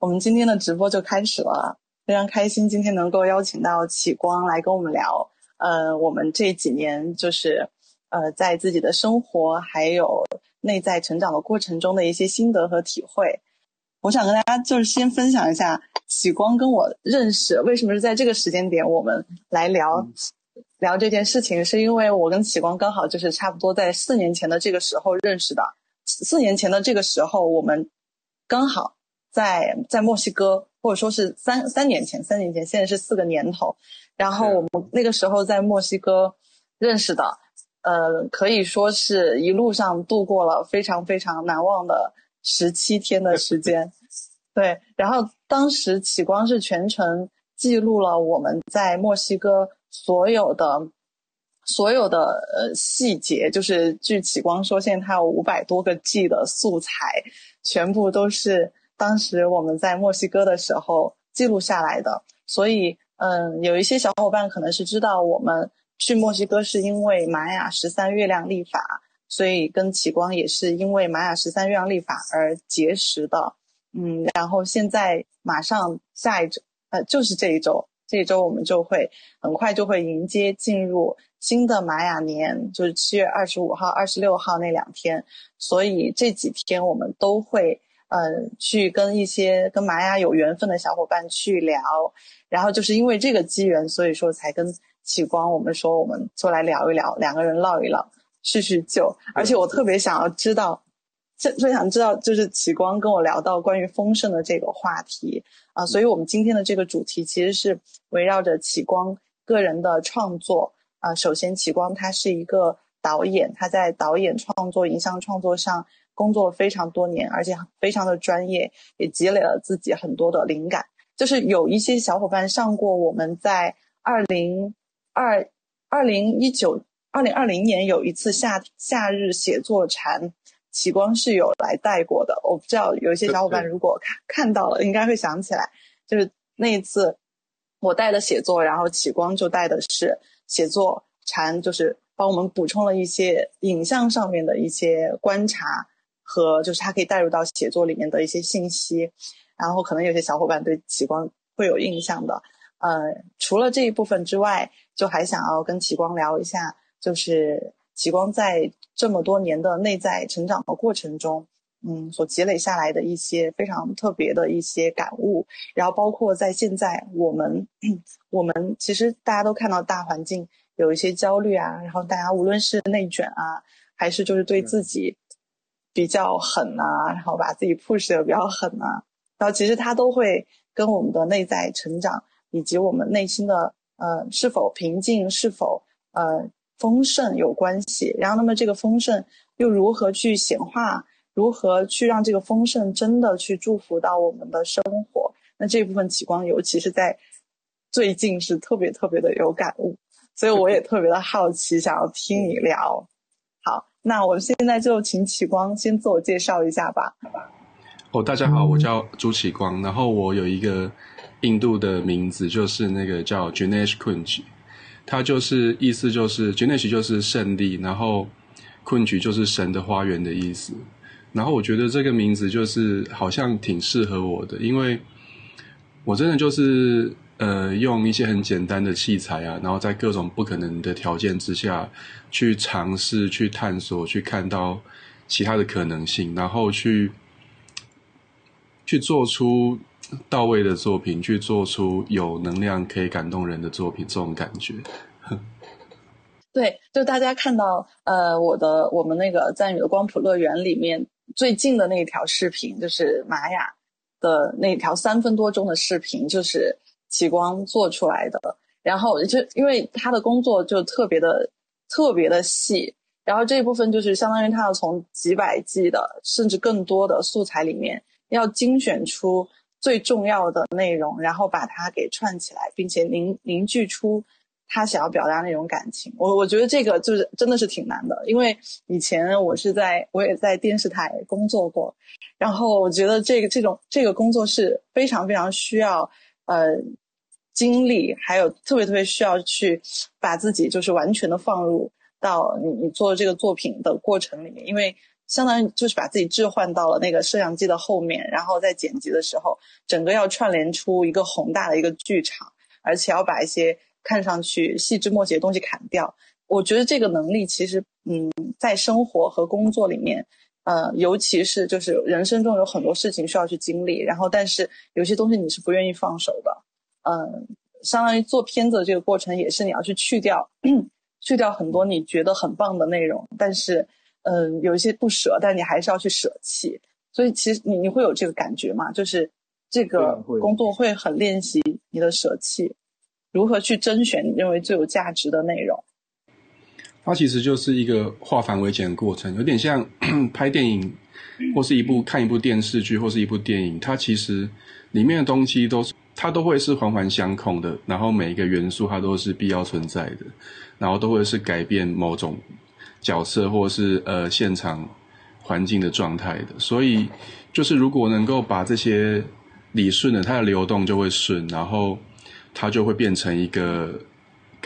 我们今天的直播就开始了，非常开心今天能够邀请到启光来跟我们聊，呃，我们这几年就是呃在自己的生活还有内在成长的过程中的一些心得和体会。我想跟大家就是先分享一下启光跟我认识，为什么是在这个时间点我们来聊聊这件事情，是因为我跟启光刚好就是差不多在四年前的这个时候认识的，四年前的这个时候我们刚好在在墨西哥，或者说是三三年前，三年前现在是四个年头，然后我们那个时候在墨西哥认识的，呃，可以说是一路上度过了非常非常难忘的。十七天的时间，对，然后当时启光是全程记录了我们在墨西哥所有的所有的呃细节，就是据启光说，现在他有五百多个 G 的素材，全部都是当时我们在墨西哥的时候记录下来的。所以，嗯，有一些小伙伴可能是知道我们去墨西哥是因为玛雅十三月亮历法。所以跟启光也是因为玛雅十三月亮历法而结识的，嗯，然后现在马上下一周，呃，就是这一周，这一周我们就会很快就会迎接进入新的玛雅年，就是七月二十五号、二十六号那两天，所以这几天我们都会，呃，去跟一些跟玛雅有缘分的小伙伴去聊，然后就是因为这个机缘，所以说才跟启光我们说，我们就来聊一聊，两个人唠一唠。叙叙旧，而且我特别想要知道，最最想知道就是启光跟我聊到关于丰盛的这个话题啊，所以我们今天的这个主题其实是围绕着启光个人的创作啊。首先，启光他是一个导演，他在导演创作、影像创作上工作非常多年，而且非常的专业，也积累了自己很多的灵感。就是有一些小伙伴上过我们在二零二二零一九。二零二零年有一次夏夏日写作禅，启光是有来带过的。我不知道有一些小伙伴如果看看到了，应该会想起来，就是那一次我带的写作，然后启光就带的是写作禅，就是帮我们补充了一些影像上面的一些观察和就是它可以带入到写作里面的一些信息。然后可能有些小伙伴对启光会有印象的。呃，除了这一部分之外，就还想要跟启光聊一下。就是启光在这么多年的内在成长的过程中，嗯，所积累下来的一些非常特别的一些感悟，然后包括在现在我们，我们其实大家都看到大环境有一些焦虑啊，然后大家无论是内卷啊，还是就是对自己比较狠啊，然后把自己 push 的比较狠啊，然后其实它都会跟我们的内在成长以及我们内心的呃是否平静，是否呃。丰盛有关系，然后那么这个丰盛又如何去显化？如何去让这个丰盛真的去祝福到我们的生活？那这部分启光，尤其是在最近是特别特别的有感悟，所以我也特别的好奇，想要听你聊。好，那我们现在就请启光先自我介绍一下吧。哦，大家好，我叫朱启光，然后我有一个印度的名字，就是那个叫 Junesh Kunj。它就是意思就是 Janesh 就是胜利，然后困局就是神的花园的意思。然后我觉得这个名字就是好像挺适合我的，因为我真的就是呃用一些很简单的器材啊，然后在各种不可能的条件之下去尝试、去探索、去看到其他的可能性，然后去去做出。到位的作品，去做出有能量、可以感动人的作品，这种感觉。对，就大家看到，呃，我的我们那个在你的光谱乐园里面最近的那条视频，就是玛雅的那条三分多钟的视频，就是启光做出来的。然后就因为他的工作就特别的特别的细，然后这一部分就是相当于他要从几百 G 的甚至更多的素材里面，要精选出。最重要的内容，然后把它给串起来，并且凝凝聚出他想要表达那种感情。我我觉得这个就是真的是挺难的，因为以前我是在我也在电视台工作过，然后我觉得这个这种这个工作是非常非常需要呃精力，还有特别特别需要去把自己就是完全的放入到你你做这个作品的过程里面，因为相当于就是把自己置换到了那个摄像机的后面，然后在剪辑的时候，整个要串联出一个宏大的一个剧场，而且要把一些看上去细枝末节的东西砍掉。我觉得这个能力其实，嗯，在生活和工作里面，呃，尤其是就是人生中有很多事情需要去经历，然后但是有些东西你是不愿意放手的，嗯，相当于做片子的这个过程也是你要去去掉，去掉很多你觉得很棒的内容，但是。嗯，有一些不舍，但你还是要去舍弃。所以其实你你会有这个感觉嘛？就是这个工作会很练习你的舍弃，如何去甄选你认为最有价值的内容。它其实就是一个化繁为简的过程，有点像 拍电影，或是一部看一部电视剧，或是一部电影。它其实里面的东西都是它都会是环环相扣的，然后每一个元素它都是必要存在的，然后都会是改变某种。角色或是呃现场环境的状态的，所以就是如果能够把这些理顺了，它的流动就会顺，然后它就会变成一个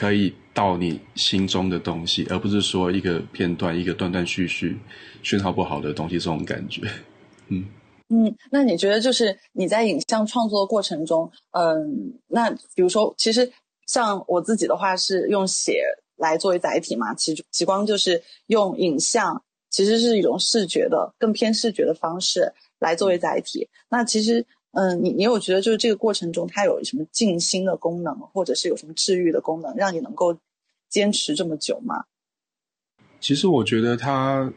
可以到你心中的东西，而不是说一个片段一个断断续续、讯号不好的东西这种感觉。嗯嗯，那你觉得就是你在影像创作的过程中，嗯，那比如说，其实像我自己的话是用写。来作为载体嘛，其极光就是用影像，其实是一种视觉的，更偏视觉的方式来作为载体。那其实，嗯，你你有觉得就是这个过程中它有什么静心的功能，或者是有什么治愈的功能，让你能够坚持这么久吗？其实我觉得它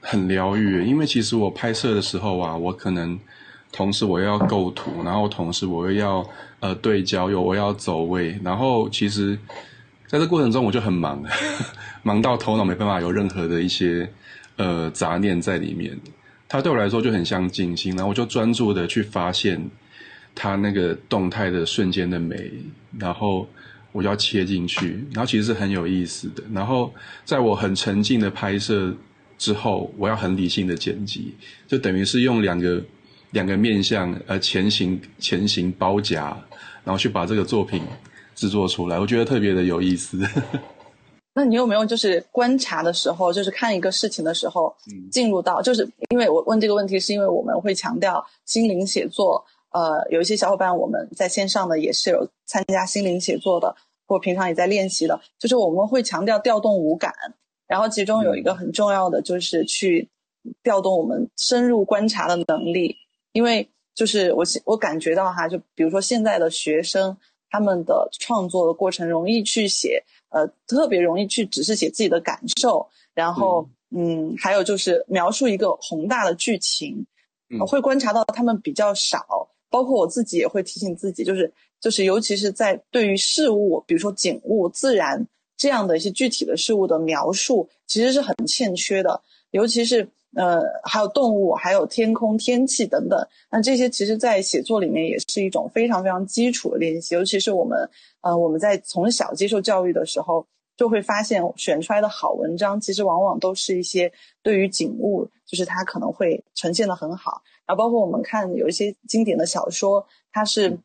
很疗愈，因为其实我拍摄的时候啊，我可能同时我要构图，然后同时我又要呃对焦，又我要走位，然后其实。在这过程中，我就很忙，忙到头脑没办法有任何的一些呃杂念在里面。它对我来说就很像静心，然后我就专注的去发现它那个动态的瞬间的美，然后我就要切进去，然后其实是很有意思的。然后在我很沉浸的拍摄之后，我要很理性的剪辑，就等于是用两个两个面向呃前行前行包夹，然后去把这个作品。制作出来，我觉得特别的有意思。那你有没有就是观察的时候，就是看一个事情的时候，进入到就是因为我问这个问题，是因为我们会强调心灵写作。呃，有一些小伙伴我们在线上的也是有参加心灵写作的，或平常也在练习的。就是我们会强调调动五感，然后其中有一个很重要的就是去调动我们深入观察的能力。因为就是我我感觉到哈，就比如说现在的学生。他们的创作的过程容易去写，呃，特别容易去只是写自己的感受，然后，嗯，还有就是描述一个宏大的剧情，会观察到他们比较少，包括我自己也会提醒自己，就是就是，尤其是在对于事物，比如说景物、自然这样的一些具体的事物的描述，其实是很欠缺的，尤其是。呃，还有动物，还有天空、天气等等。那这些其实，在写作里面也是一种非常非常基础的练习。尤其是我们，呃，我们在从小接受教育的时候，就会发现选出来的好文章，其实往往都是一些对于景物，就是它可能会呈现的很好。然后，包括我们看有一些经典的小说，它是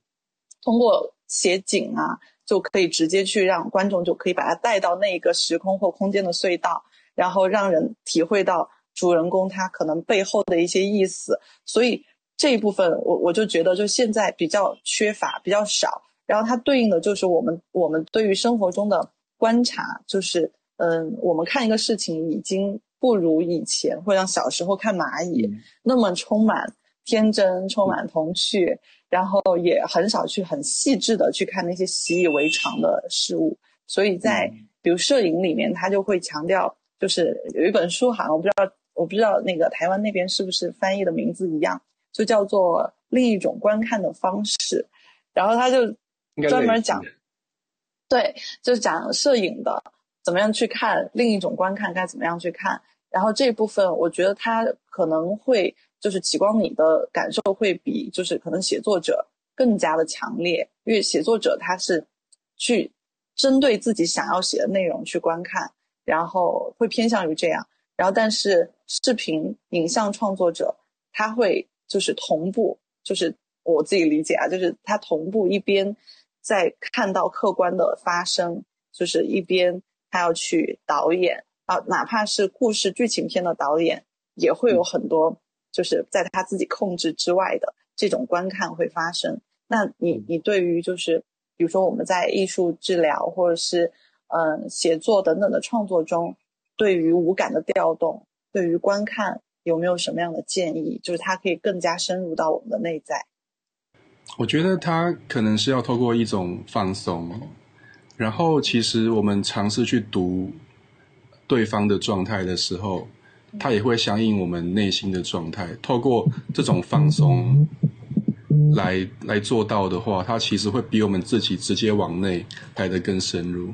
通过写景啊，就可以直接去让观众就可以把它带到那个时空或空间的隧道，然后让人体会到。主人公他可能背后的一些意思，所以这一部分我我就觉得就现在比较缺乏，比较少。然后它对应的就是我们我们对于生活中的观察，就是嗯，我们看一个事情已经不如以前，会像小时候看蚂蚁那么充满天真、充满童趣，然后也很少去很细致的去看那些习以为常的事物。所以在比如摄影里面，他就会强调，就是有一本书好像我不知道。我不知道那个台湾那边是不是翻译的名字一样，就叫做另一种观看的方式。然后他就专门讲，对，就是讲摄影的怎么样去看另一种观看该怎么样去看。然后这部分我觉得他可能会就是启光你的感受会比就是可能写作者更加的强烈，因为写作者他是去针对自己想要写的内容去观看，然后会偏向于这样。然后，但是视频影像创作者他会就是同步，就是我自己理解啊，就是他同步一边在看到客观的发生，就是一边他要去导演啊，哪怕是故事剧情片的导演，也会有很多就是在他自己控制之外的这种观看会发生。那你你对于就是比如说我们在艺术治疗或者是嗯写作等等的创作中，对于五感的调动，对于观看有没有什么样的建议？就是它可以更加深入到我们的内在。我觉得它可能是要透过一种放松，然后其实我们尝试去读对方的状态的时候，它也会相应我们内心的状态。透过这种放松来来做到的话，它其实会比我们自己直接往内来的更深入，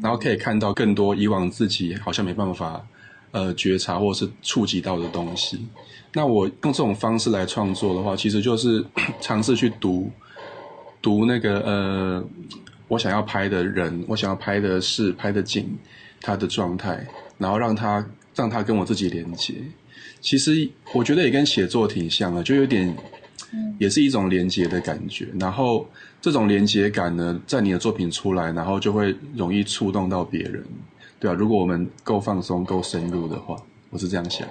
然后可以看到更多以往自己好像没办法呃觉察或者是触及到的东西。那我用这种方式来创作的话，其实就是 尝试去读读那个呃，我想要拍的人，我想要拍的事，拍的景，他的状态，然后让他让他跟我自己连接。其实我觉得也跟写作挺像的，就有点，也是一种连接的感觉。然后这种连接感呢，在你的作品出来，然后就会容易触动到别人，对吧？如果我们够放松、够深入的话，我是这样想。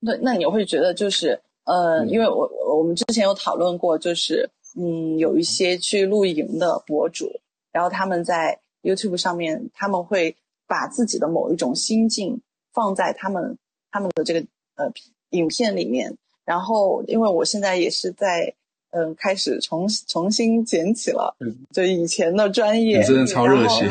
那那你会觉得就是，呃，因为我我们之前有讨论过，就是嗯，有一些去露营的博主，然后他们在 YouTube 上面，他们会把自己的某一种心境放在他们他们的这个呃影片里面，然后因为我现在也是在嗯开始重重新捡起了，就以前的专业，真的超热血，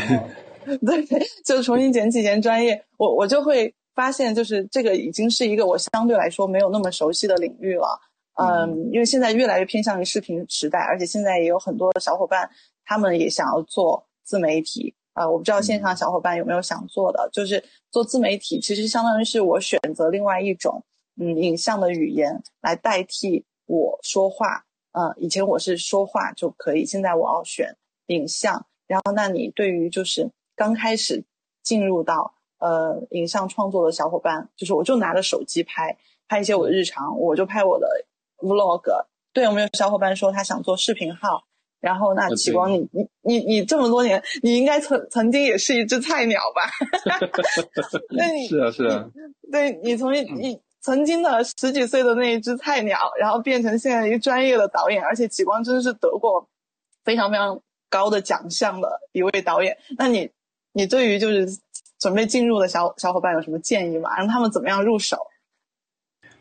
对，就重新捡起一件专业，我我就会。发现就是这个已经是一个我相对来说没有那么熟悉的领域了，嗯，因为现在越来越偏向于视频时代，而且现在也有很多小伙伴他们也想要做自媒体，啊，我不知道线上小伙伴有没有想做的，就是做自媒体，其实相当于是我选择另外一种嗯影像的语言来代替我说话，嗯，以前我是说话就可以，现在我要选影像，然后那你对于就是刚开始进入到。呃，影像创作的小伙伴，就是我就拿着手机拍拍一些我的日常，我就拍我的 vlog。对，我们有小伙伴说他想做视频号？然后那启光，你你你你这么多年，你应该曾曾经也是一只菜鸟吧？那你，是啊是啊。对你从你曾经的十几岁的那一只菜鸟，然后变成现在一个专业的导演，而且启光真的是得过非常非常高的奖项的一位导演。那你你对于就是。准备进入的小小伙伴有什么建议吗？让他们怎么样入手？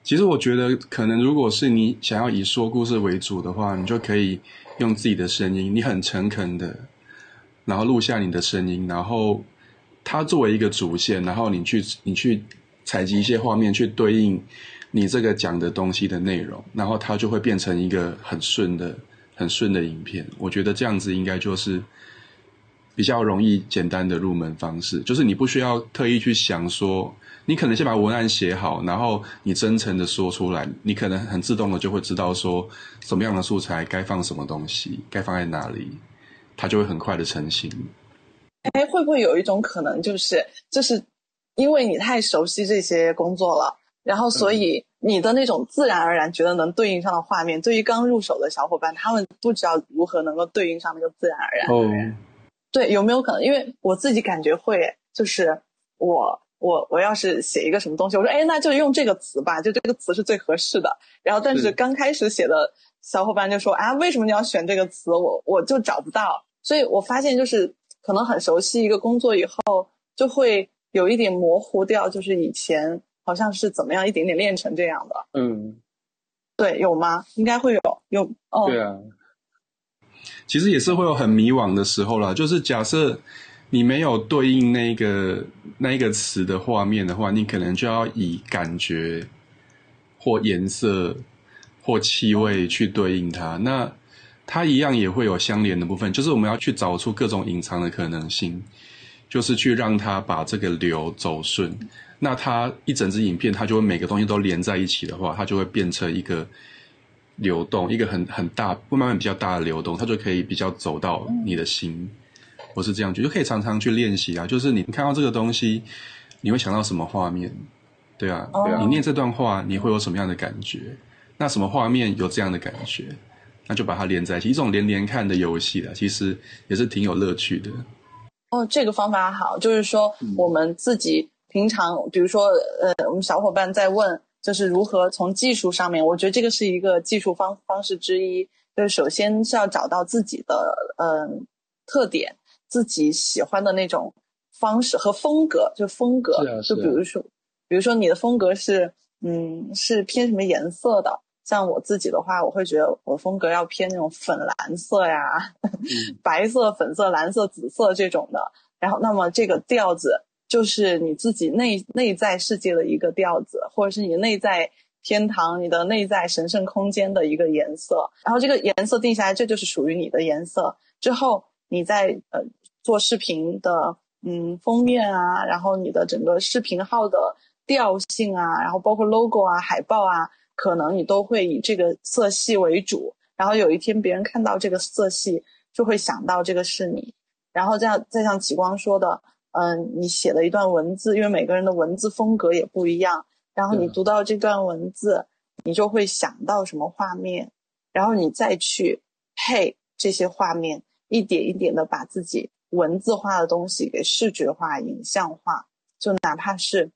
其实我觉得，可能如果是你想要以说故事为主的话，你就可以用自己的声音，你很诚恳的，然后录下你的声音，然后它作为一个主线，然后你去你去采集一些画面去对应你这个讲的东西的内容，然后它就会变成一个很顺的、很顺的影片。我觉得这样子应该就是。比较容易简单的入门方式，就是你不需要特意去想说，你可能先把文案写好，然后你真诚的说出来，你可能很自动的就会知道说什么样的素材该放什么东西，该放在哪里，它就会很快的成型。哎，会不会有一种可能，就是就是因为你太熟悉这些工作了，然后所以你的那种自然而然觉得能对应上的画面，对于刚入手的小伙伴，他们不知道如何能够对应上那个自然而然。哦。对，有没有可能？因为我自己感觉会，就是我我我要是写一个什么东西，我说哎，那就用这个词吧，就这个词是最合适的。然后，但是刚开始写的小伙伴就说啊，为什么你要选这个词？我我就找不到。所以我发现，就是可能很熟悉一个工作以后，就会有一点模糊掉，就是以前好像是怎么样一点点练成这样的。嗯，对，有吗？应该会有，有哦。对啊。其实也是会有很迷惘的时候啦。就是假设你没有对应那个那一个词的画面的话，你可能就要以感觉或颜色或气味去对应它。那它一样也会有相连的部分，就是我们要去找出各种隐藏的可能性，就是去让它把这个流走顺。那它一整支影片，它就会每个东西都连在一起的话，它就会变成一个。流动一个很很大，慢慢比较大的流动，它就可以比较走到你的心。我是这样觉得，就可以常常去练习啊。就是你看到这个东西，你会想到什么画面？对啊，你念这段话，你会有什么样的感觉？那什么画面有这样的感觉？那就把它连在一起，一种连连看的游戏啊，其实也是挺有乐趣的。哦，这个方法好，就是说我们自己平常比如说呃，我们小伙伴在问，就是如何从技术上面，我觉得这个是一个技术方方式之一，就是首先是要找到自己的嗯特点，自己喜欢的那种方式和风格，就风格，就比如说，比如说你的风格是嗯是偏什么颜色的。像我自己的话，我会觉得我风格要偏那种粉蓝色呀，白色、粉色、蓝色、紫色这种的。然后，那么这个调子就是你自己内内在世界的一个调子，或者是你内在天堂、你的内在神圣空间的一个颜色。然后这个颜色定下来，这就是属于你的颜色。之后你在呃做视频的嗯封面啊，然后你的整个视频号的调性啊，然后包括 logo 啊、海报啊。可能你都会以这个色系为主，然后有一天别人看到这个色系，就会想到这个是你。然后这样再像启光说的，嗯，你写了一段文字，因为每个人的文字风格也不一样，然后你读到这段文字，你就会想到什么画面，然后你再去配这些画面，一点一点的把自己文字化的东西给视觉化、影像化，就哪怕是，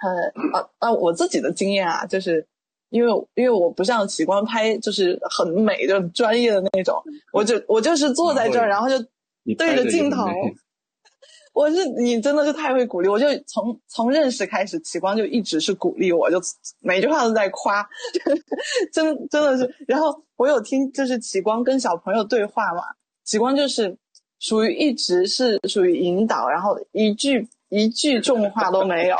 呃呃呃，我自己的经验啊，就是。因为因为我不像喜光拍，就是很美，就专业的那种。我就我就是坐在这儿，然后就对着镜头。我是你真的是太会鼓励，我就从从认识开始，启光就一直是鼓励我，就每句话都在夸，真真的是。然后我有听，就是启光跟小朋友对话嘛，启光就是属于一直是属于引导，然后一句一句重话都没有。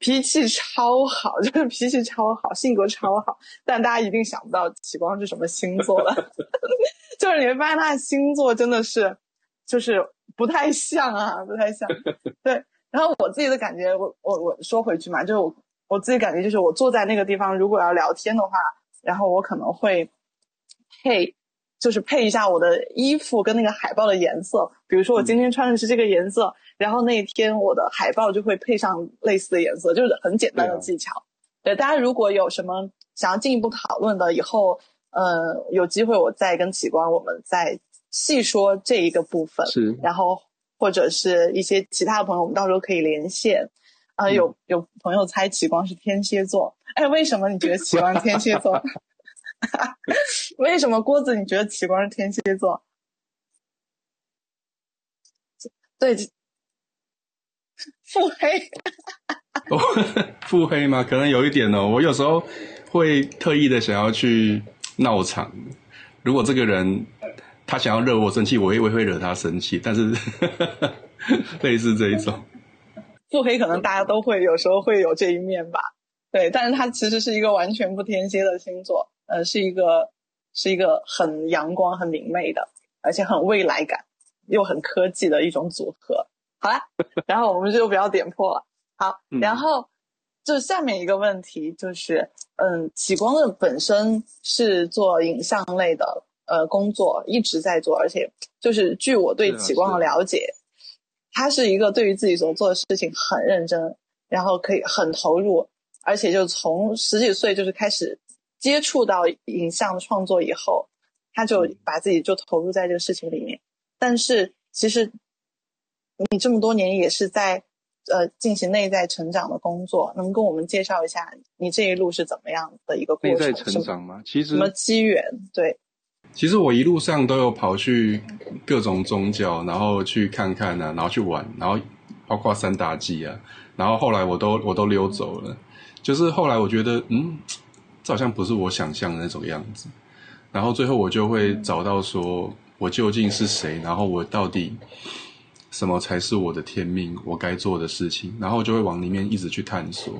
脾气超好，就是脾气超好，性格超好，但大家一定想不到启光是什么星座的，就是你会发现他的星座真的是，就是不太像啊，不太像。对，然后我自己的感觉，我我我说回去嘛，就是我我自己感觉就是我坐在那个地方，如果要聊天的话，然后我可能会配。就是配一下我的衣服跟那个海报的颜色，比如说我今天穿的是这个颜色，然后那一天我的海报就会配上类似的颜色，就是很简单的技巧。对，大家如果有什么想要进一步讨论的，以后呃有机会我再跟启光我们再细说这一个部分。是，然后或者是一些其他的朋友，我们到时候可以连线。啊，有有朋友猜启光是天蝎座，哎，为什么你觉得启光天蝎座？为什么郭子？你觉得启光是天蝎座？对，腹黑。腹黑吗？可能有一点哦。我有时候会特意的想要去闹场。如果这个人他想要惹我生气，我也会惹他生气。但是 类似这一种，腹黑可能大家都会有时候会有这一面吧。对，但是他其实是一个完全不天蝎的星座。呃，是一个是一个很阳光、很明媚的，而且很未来感又很科技的一种组合。好了，然后我们就不要点破了。好，然后就下面一个问题就是，嗯，启光的本身是做影像类的呃工作，一直在做，而且就是据我对启光的了解，他是一个对于自己所做的事情很认真，然后可以很投入，而且就从十几岁就是开始。接触到影像创作以后，他就把自己就投入在这个事情里面。但是其实你这么多年也是在呃进行内在成长的工作，能跟我们介绍一下你这一路是怎么样的一个过程？内在成长吗？其实什么机缘？对，其实我一路上都有跑去各种宗教，然后去看看啊，然后去玩，然后包括三大祭啊，然后后来我都我都溜走了。就是后来我觉得，嗯。这好像不是我想象的那种样子，然后最后我就会找到说，我究竟是谁，然后我到底什么才是我的天命，我该做的事情，然后就会往里面一直去探索。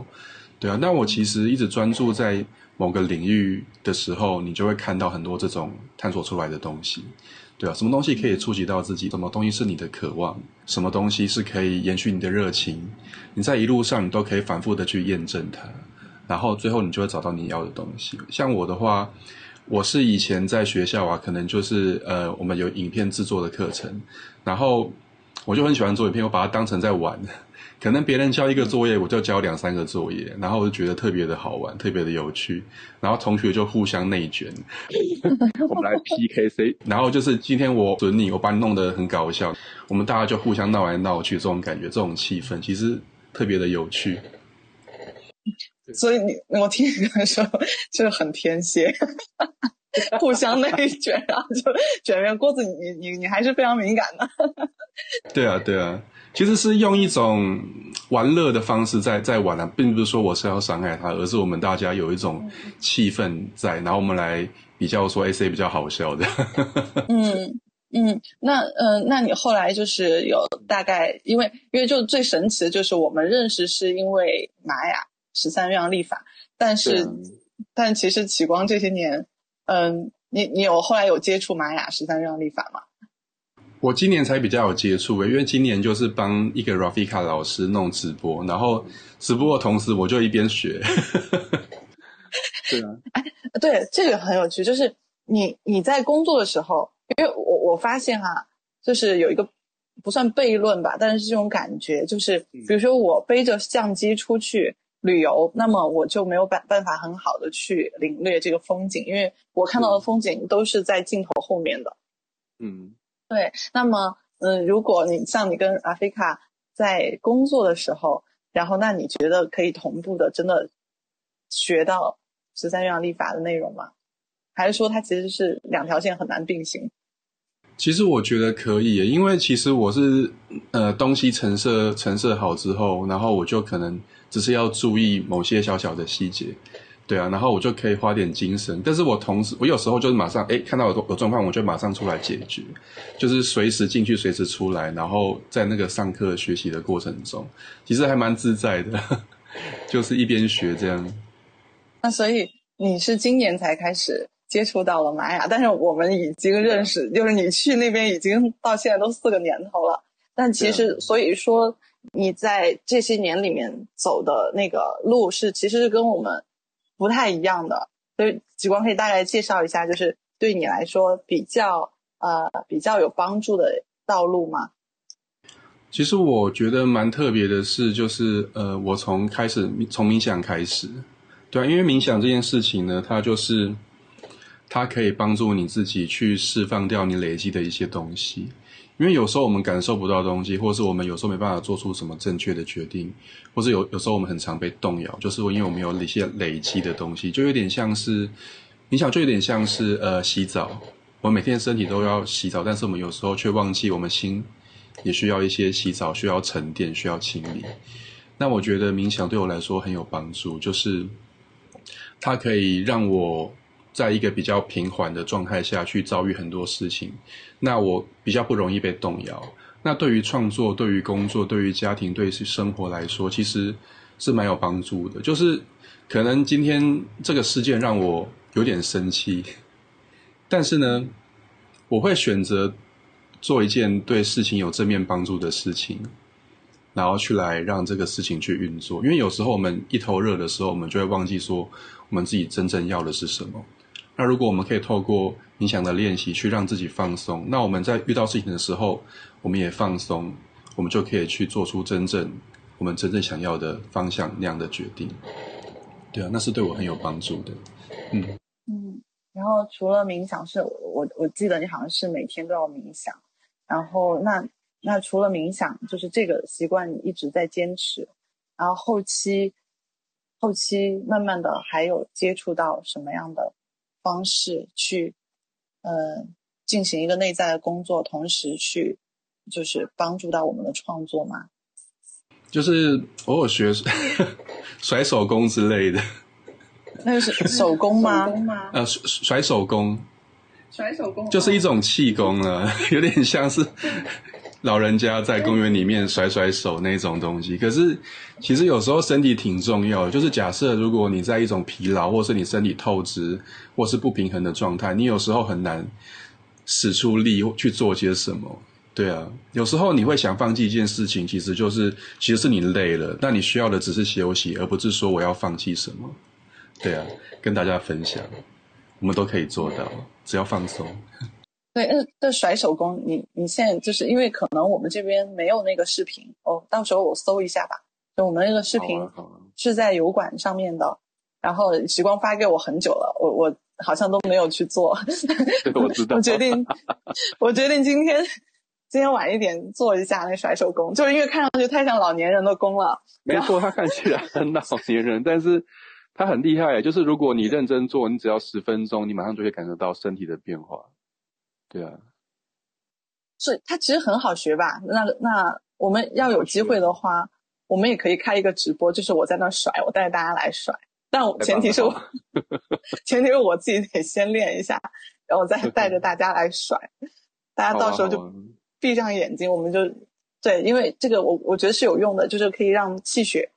对啊，那我其实一直专注在某个领域的时候，你就会看到很多这种探索出来的东西。对啊，什么东西可以触及到自己？什么东西是你的渴望？什么东西是可以延续你的热情？你在一路上，你都可以反复的去验证它。然后最后你就会找到你要的东西。像我的话，我是以前在学校啊，可能就是呃，我们有影片制作的课程，然后我就很喜欢做影片，我把它当成在玩。可能别人交一个作业，我就交两三个作业，然后我就觉得特别的好玩，特别的有趣。然后同学就互相内卷，我们来 PK 谁。然后就是今天我准你，我把你弄得很搞笑，我们大家就互相闹来闹去，这种感觉，这种气氛，其实特别的有趣。所以你我听你说就是很天蝎，互相内卷，然后就卷面锅子，你你你还是非常敏感的。对啊，对啊，其实是用一种玩乐的方式在在玩啊，并不是说我是要伤害他，而是我们大家有一种气氛在，然后我们来比较说 A C 比较好笑的。嗯嗯，那嗯，那你后来就是有大概，因为因为就最神奇的就是我们认识是因为玛雅。十三月亮历法，但是，但其实启光这些年，嗯，你你有后来有接触玛雅十三月亮历法吗？我今年才比较有接触因为今年就是帮一个 Rafika 老师弄直播，然后直播的同时我就一边学。对啊，哎，对，这个很有趣，就是你你在工作的时候，因为我我发现哈，就是有一个不算悖论吧，但是这种感觉就是，比如说我背着相机出去。旅游，那么我就没有办办法很好的去领略这个风景，因为我看到的风景都是在镜头后面的。嗯，对。那么，嗯，如果你像你跟阿菲卡在工作的时候，然后那你觉得可以同步的，真的学到十三月亮历法的内容吗？还是说它其实是两条线很难并行？其实我觉得可以，因为其实我是呃东西陈设陈设好之后，然后我就可能。只是要注意某些小小的细节，对啊，然后我就可以花点精神。但是我同时，我有时候就是马上，哎，看到有有状况，我就马上出来解决，就是随时进去，随时出来。然后在那个上课学习的过程中，其实还蛮自在的，就是一边学这样。那所以你是今年才开始接触到了玛雅，但是我们已经认识，就是你去那边已经到现在都四个年头了。但其实，所以说。你在这些年里面走的那个路是，其实是跟我们不太一样的。所以，极光可以大概介绍一下，就是对你来说比较呃比较有帮助的道路吗？其实我觉得蛮特别的是，就是呃，我从开始从冥想开始，对啊，因为冥想这件事情呢，它就是它可以帮助你自己去释放掉你累积的一些东西。因为有时候我们感受不到东西，或是我们有时候没办法做出什么正确的决定，或是有有时候我们很常被动摇，就是因为我们有一些累积的东西，就有点像是，你想就有点像是呃洗澡，我们每天身体都要洗澡，但是我们有时候却忘记我们心也需要一些洗澡，需要沉淀，需要清理。那我觉得冥想对我来说很有帮助，就是它可以让我。在一个比较平缓的状态下去遭遇很多事情，那我比较不容易被动摇。那对于创作、对于工作、对于家庭、对于生活来说，其实是蛮有帮助的。就是可能今天这个事件让我有点生气，但是呢，我会选择做一件对事情有正面帮助的事情，然后去来让这个事情去运作。因为有时候我们一头热的时候，我们就会忘记说我们自己真正要的是什么。那如果我们可以透过冥想的练习去让自己放松，那我们在遇到事情的时候，我们也放松，我们就可以去做出真正我们真正想要的方向那样的决定。对啊，那是对我很有帮助的。嗯嗯，然后除了冥想，是我我记得你好像是每天都要冥想，然后那那除了冥想，就是这个习惯你一直在坚持，然后后期后期慢慢的还有接触到什么样的？方式去，呃，进行一个内在的工作，同时去就是帮助到我们的创作嘛。就是偶尔学 甩手工之类的。那是手工吗？呃，甩甩手工。甩手工就是一种气功了，有点像是。老人家在公园里面甩甩手那种东西，可是其实有时候身体挺重要的。就是假设如果你在一种疲劳，或是你身体透支，或是不平衡的状态，你有时候很难使出力去做些什么。对啊，有时候你会想放弃一件事情，其实就是其实是你累了，那你需要的只是休息，而不是说我要放弃什么。对啊，跟大家分享，我们都可以做到，只要放松。对，那这甩手工，你你现在就是因为可能我们这边没有那个视频哦，到时候我搜一下吧。就我们那个视频是在油管上面的，然后时光发给我很久了，我我好像都没有去做。我知道。我决定，我决定今天今天晚一点做一下那甩手工，就是因为看上去太像老年人的工了。没错，他看起来很老年人，但是他很厉害。就是如果你认真做，你只要十分钟，你马上就会感受到身体的变化。对啊，是他其实很好学吧？那那我们要有机会的话，我们也可以开一个直播，就是我在那甩，我带着大家来甩。但前提是我，前提是我自己得先练一下，然后再带着大家来甩。大家到时候就闭上眼睛，我们就对，因为这个我我觉得是有用的，就是可以让气血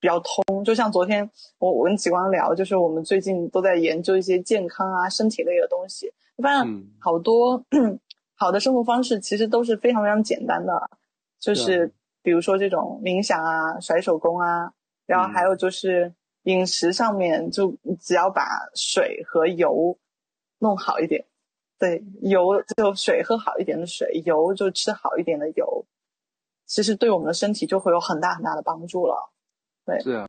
比较通。就像昨天我我跟启光聊，就是我们最近都在研究一些健康啊、身体类的东西，发现好多 好的生活方式其实都是非常非常简单的，就是比如说这种冥想啊、甩手工啊，然后还有就是饮食上面，就只要把水和油弄好一点。对油就水喝好一点的水，油就吃好一点的油，其实对我们的身体就会有很大很大的帮助了。对，是啊，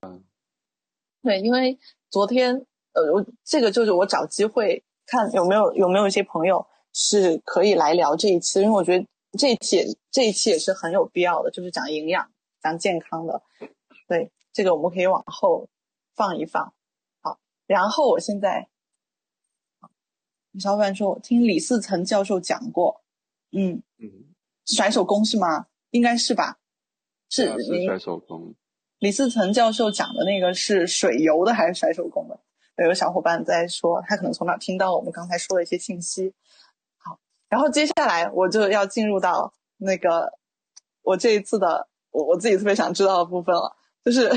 对，因为昨天呃，我这个就是我找机会看有没有有没有一些朋友是可以来聊这一期，因为我觉得这一期这一期也是很有必要的，就是讲营养、讲健康的。对，这个我们可以往后放一放。好，然后我现在。小伙伴说：“我听李四层教授讲过，嗯嗯，甩手功是吗？应该是吧？是甩手功。李四层教授讲的那个是水油的还是甩手功的？有个小伙伴在说，他可能从哪听到我们刚才说的一些信息。好，然后接下来我就要进入到那个我这一次的我我自己特别想知道的部分了，就是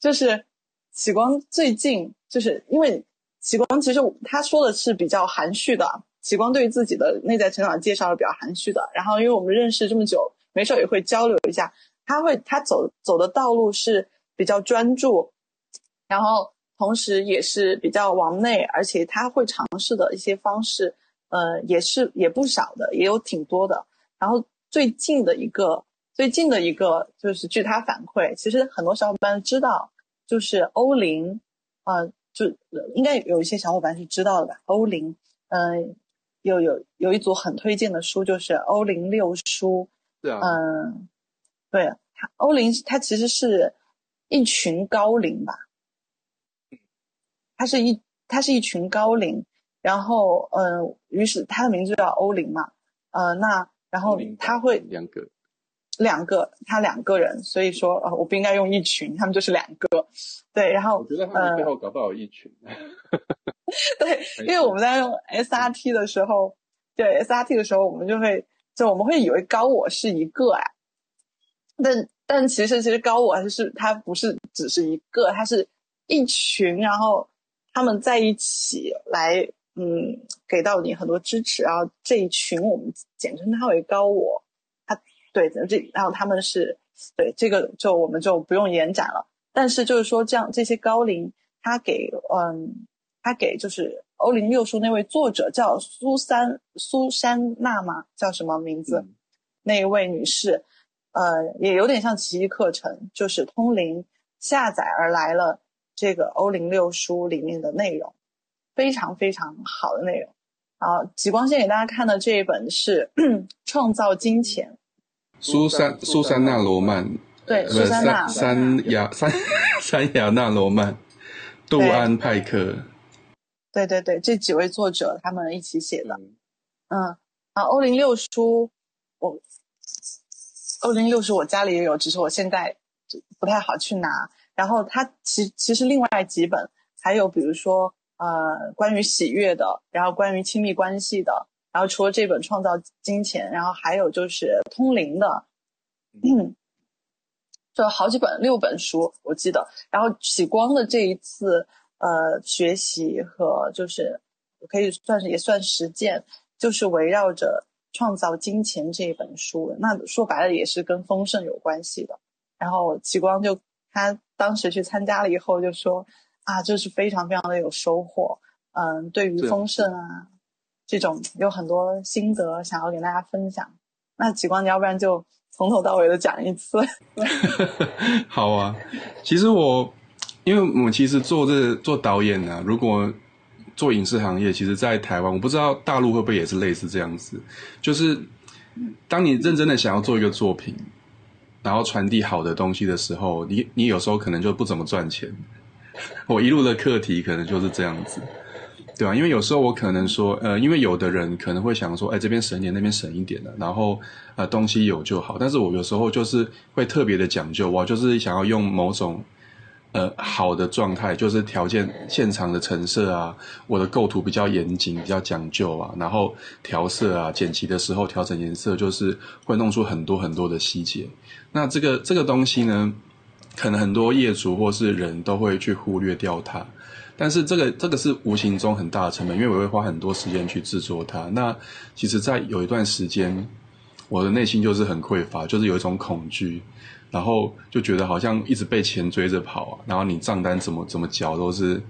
就是启光最近就是因为。”启光其实他说的是比较含蓄的，启光对于自己的内在成长介绍是比较含蓄的。然后，因为我们认识这么久，没事也会交流一下。他会他走走的道路是比较专注，然后同时也是比较往内，而且他会尝试的一些方式，呃，也是也不少的，也有挺多的。然后最近的一个最近的一个就是据他反馈，其实很多小伙伴知道，就是欧林，啊。就应该有一些小伙伴是知道的吧？欧林，嗯，有有有一组很推荐的书，就是欧林六书。对啊。嗯，对，它欧林他其实是一群高龄吧。它是一它是一群高龄，然后嗯，于是它的名字叫欧林嘛。呃，那然后他会两个。两个，他两个人，所以说啊，我不应该用一群，他们就是两个，对，然后我觉得他们背后搞不好有一群，对，因为我们在用 SRT 的时候，对 SRT 的时候，我们就会就我们会以为高我是一个哎，但但其实其实高我还是它不是只是一个，它是一群，然后他们在一起来嗯给到你很多支持，然后这一群我们简称它为高我。他对的，这然后他们是对这个就我们就不用延展了。但是就是说，这样这些高龄，他给嗯，他给就是欧林六叔那位作者叫苏珊苏珊娜嘛，叫什么名字？那一位女士，呃，也有点像奇异课程，就是通灵下载而来了这个欧零六书里面的内容，非常非常好的内容。好，极光先给大家看的这一本是《创造金钱》。苏珊苏珊娜罗曼，对，苏珊娜三亚三 三亚纳罗曼，杜安派克，对对对，这几位作者他们一起写的，嗯，啊，欧林六书，我欧林六书我家里也有，只是我现在不太好去拿。然后他其其实另外几本还有，比如说呃关于喜悦的，然后关于亲密关系的。然后除了这本《创造金钱》，然后还有就是通灵的，嗯，就好几本六本书我记得。然后启光的这一次呃学习和就是可以算是也算实践，就是围绕着《创造金钱》这一本书。那说白了也是跟丰盛有关系的。然后启光就他当时去参加了以后就说啊，就是非常非常的有收获。嗯，对于丰盛啊。这种有很多心得想要跟大家分享，那极光，你要不然就从头到尾的讲一次。好啊，其实我，因为我其实做这做导演呢，如果做影视行业，其实，在台湾，我不知道大陆会不会也是类似这样子，就是当你认真的想要做一个作品，然后传递好的东西的时候，你你有时候可能就不怎么赚钱。我一路的课题可能就是这样子，对吧？因为有时候我可能说，呃，因为有的人可能会想说，哎，这边省一点，那边省一点的，然后呃，东西有就好。但是我有时候就是会特别的讲究，我就是想要用某种。呃，好的状态就是条件现场的成色啊，我的构图比较严谨，比较讲究啊，然后调色啊，剪辑的时候调整颜色，就是会弄出很多很多的细节。那这个这个东西呢，可能很多业主或是人都会去忽略掉它，但是这个这个是无形中很大的成本，因为我会花很多时间去制作它。那其实，在有一段时间，我的内心就是很匮乏，就是有一种恐惧。然后就觉得好像一直被钱追着跑啊，然后你账单怎么怎么缴都是，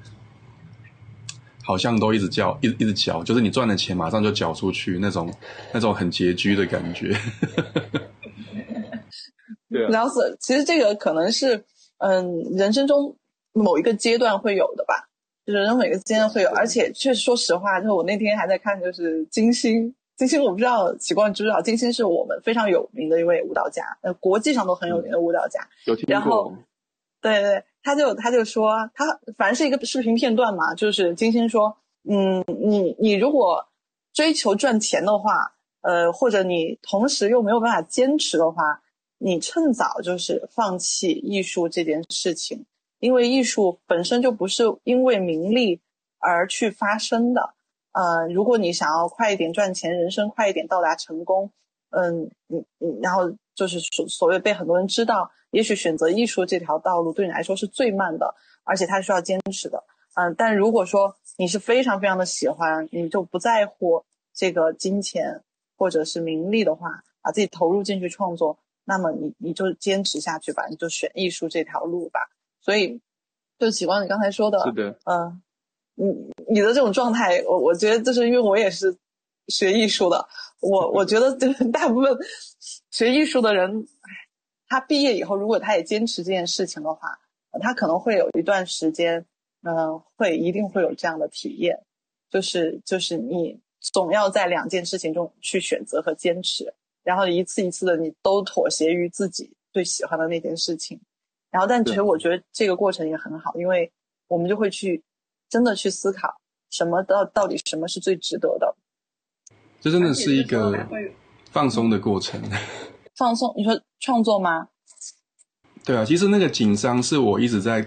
好像都一直交，一一直缴，就是你赚的钱马上就缴出去那种那种很拮据的感觉。对啊，然后是其实这个可能是嗯人生中某一个阶段会有的吧，就是人生每个阶段会有，而且确实说实话，就是我那天还在看，就是金星。金星我不知道奇怪知不知道，金星是我们非常有名的一位舞蹈家，呃，国际上都很有名的舞蹈家。有听过。然后，对对，他就他就说，他反正是一个视频片段嘛，就是金星说，嗯，你你如果追求赚钱的话，呃，或者你同时又没有办法坚持的话，你趁早就是放弃艺术这件事情，因为艺术本身就不是因为名利而去发生的。呃，如果你想要快一点赚钱，人生快一点到达成功，嗯，你你然后就是所所谓被很多人知道，也许选择艺术这条道路对你来说是最慢的，而且它需要坚持的，嗯，但如果说你是非常非常的喜欢，你就不在乎这个金钱或者是名利的话，把自己投入进去创作，那么你你就坚持下去吧，你就选艺术这条路吧。所以，就喜欢你刚才说的，是的，嗯。你你的这种状态，我我觉得就是因为我也是学艺术的，我 我觉得就是大部分学艺术的人，他毕业以后如果他也坚持这件事情的话，他可能会有一段时间，嗯，会一定会有这样的体验，就是就是你总要在两件事情中去选择和坚持，然后一次一次的你都妥协于自己最喜欢的那件事情，然后但其实我觉得这个过程也很好，因为我们就会去。真的去思考什么到到底什么是最值得的，这真的是一个放松的过程。放松？你说创作吗？对啊，其实那个紧张是我一直在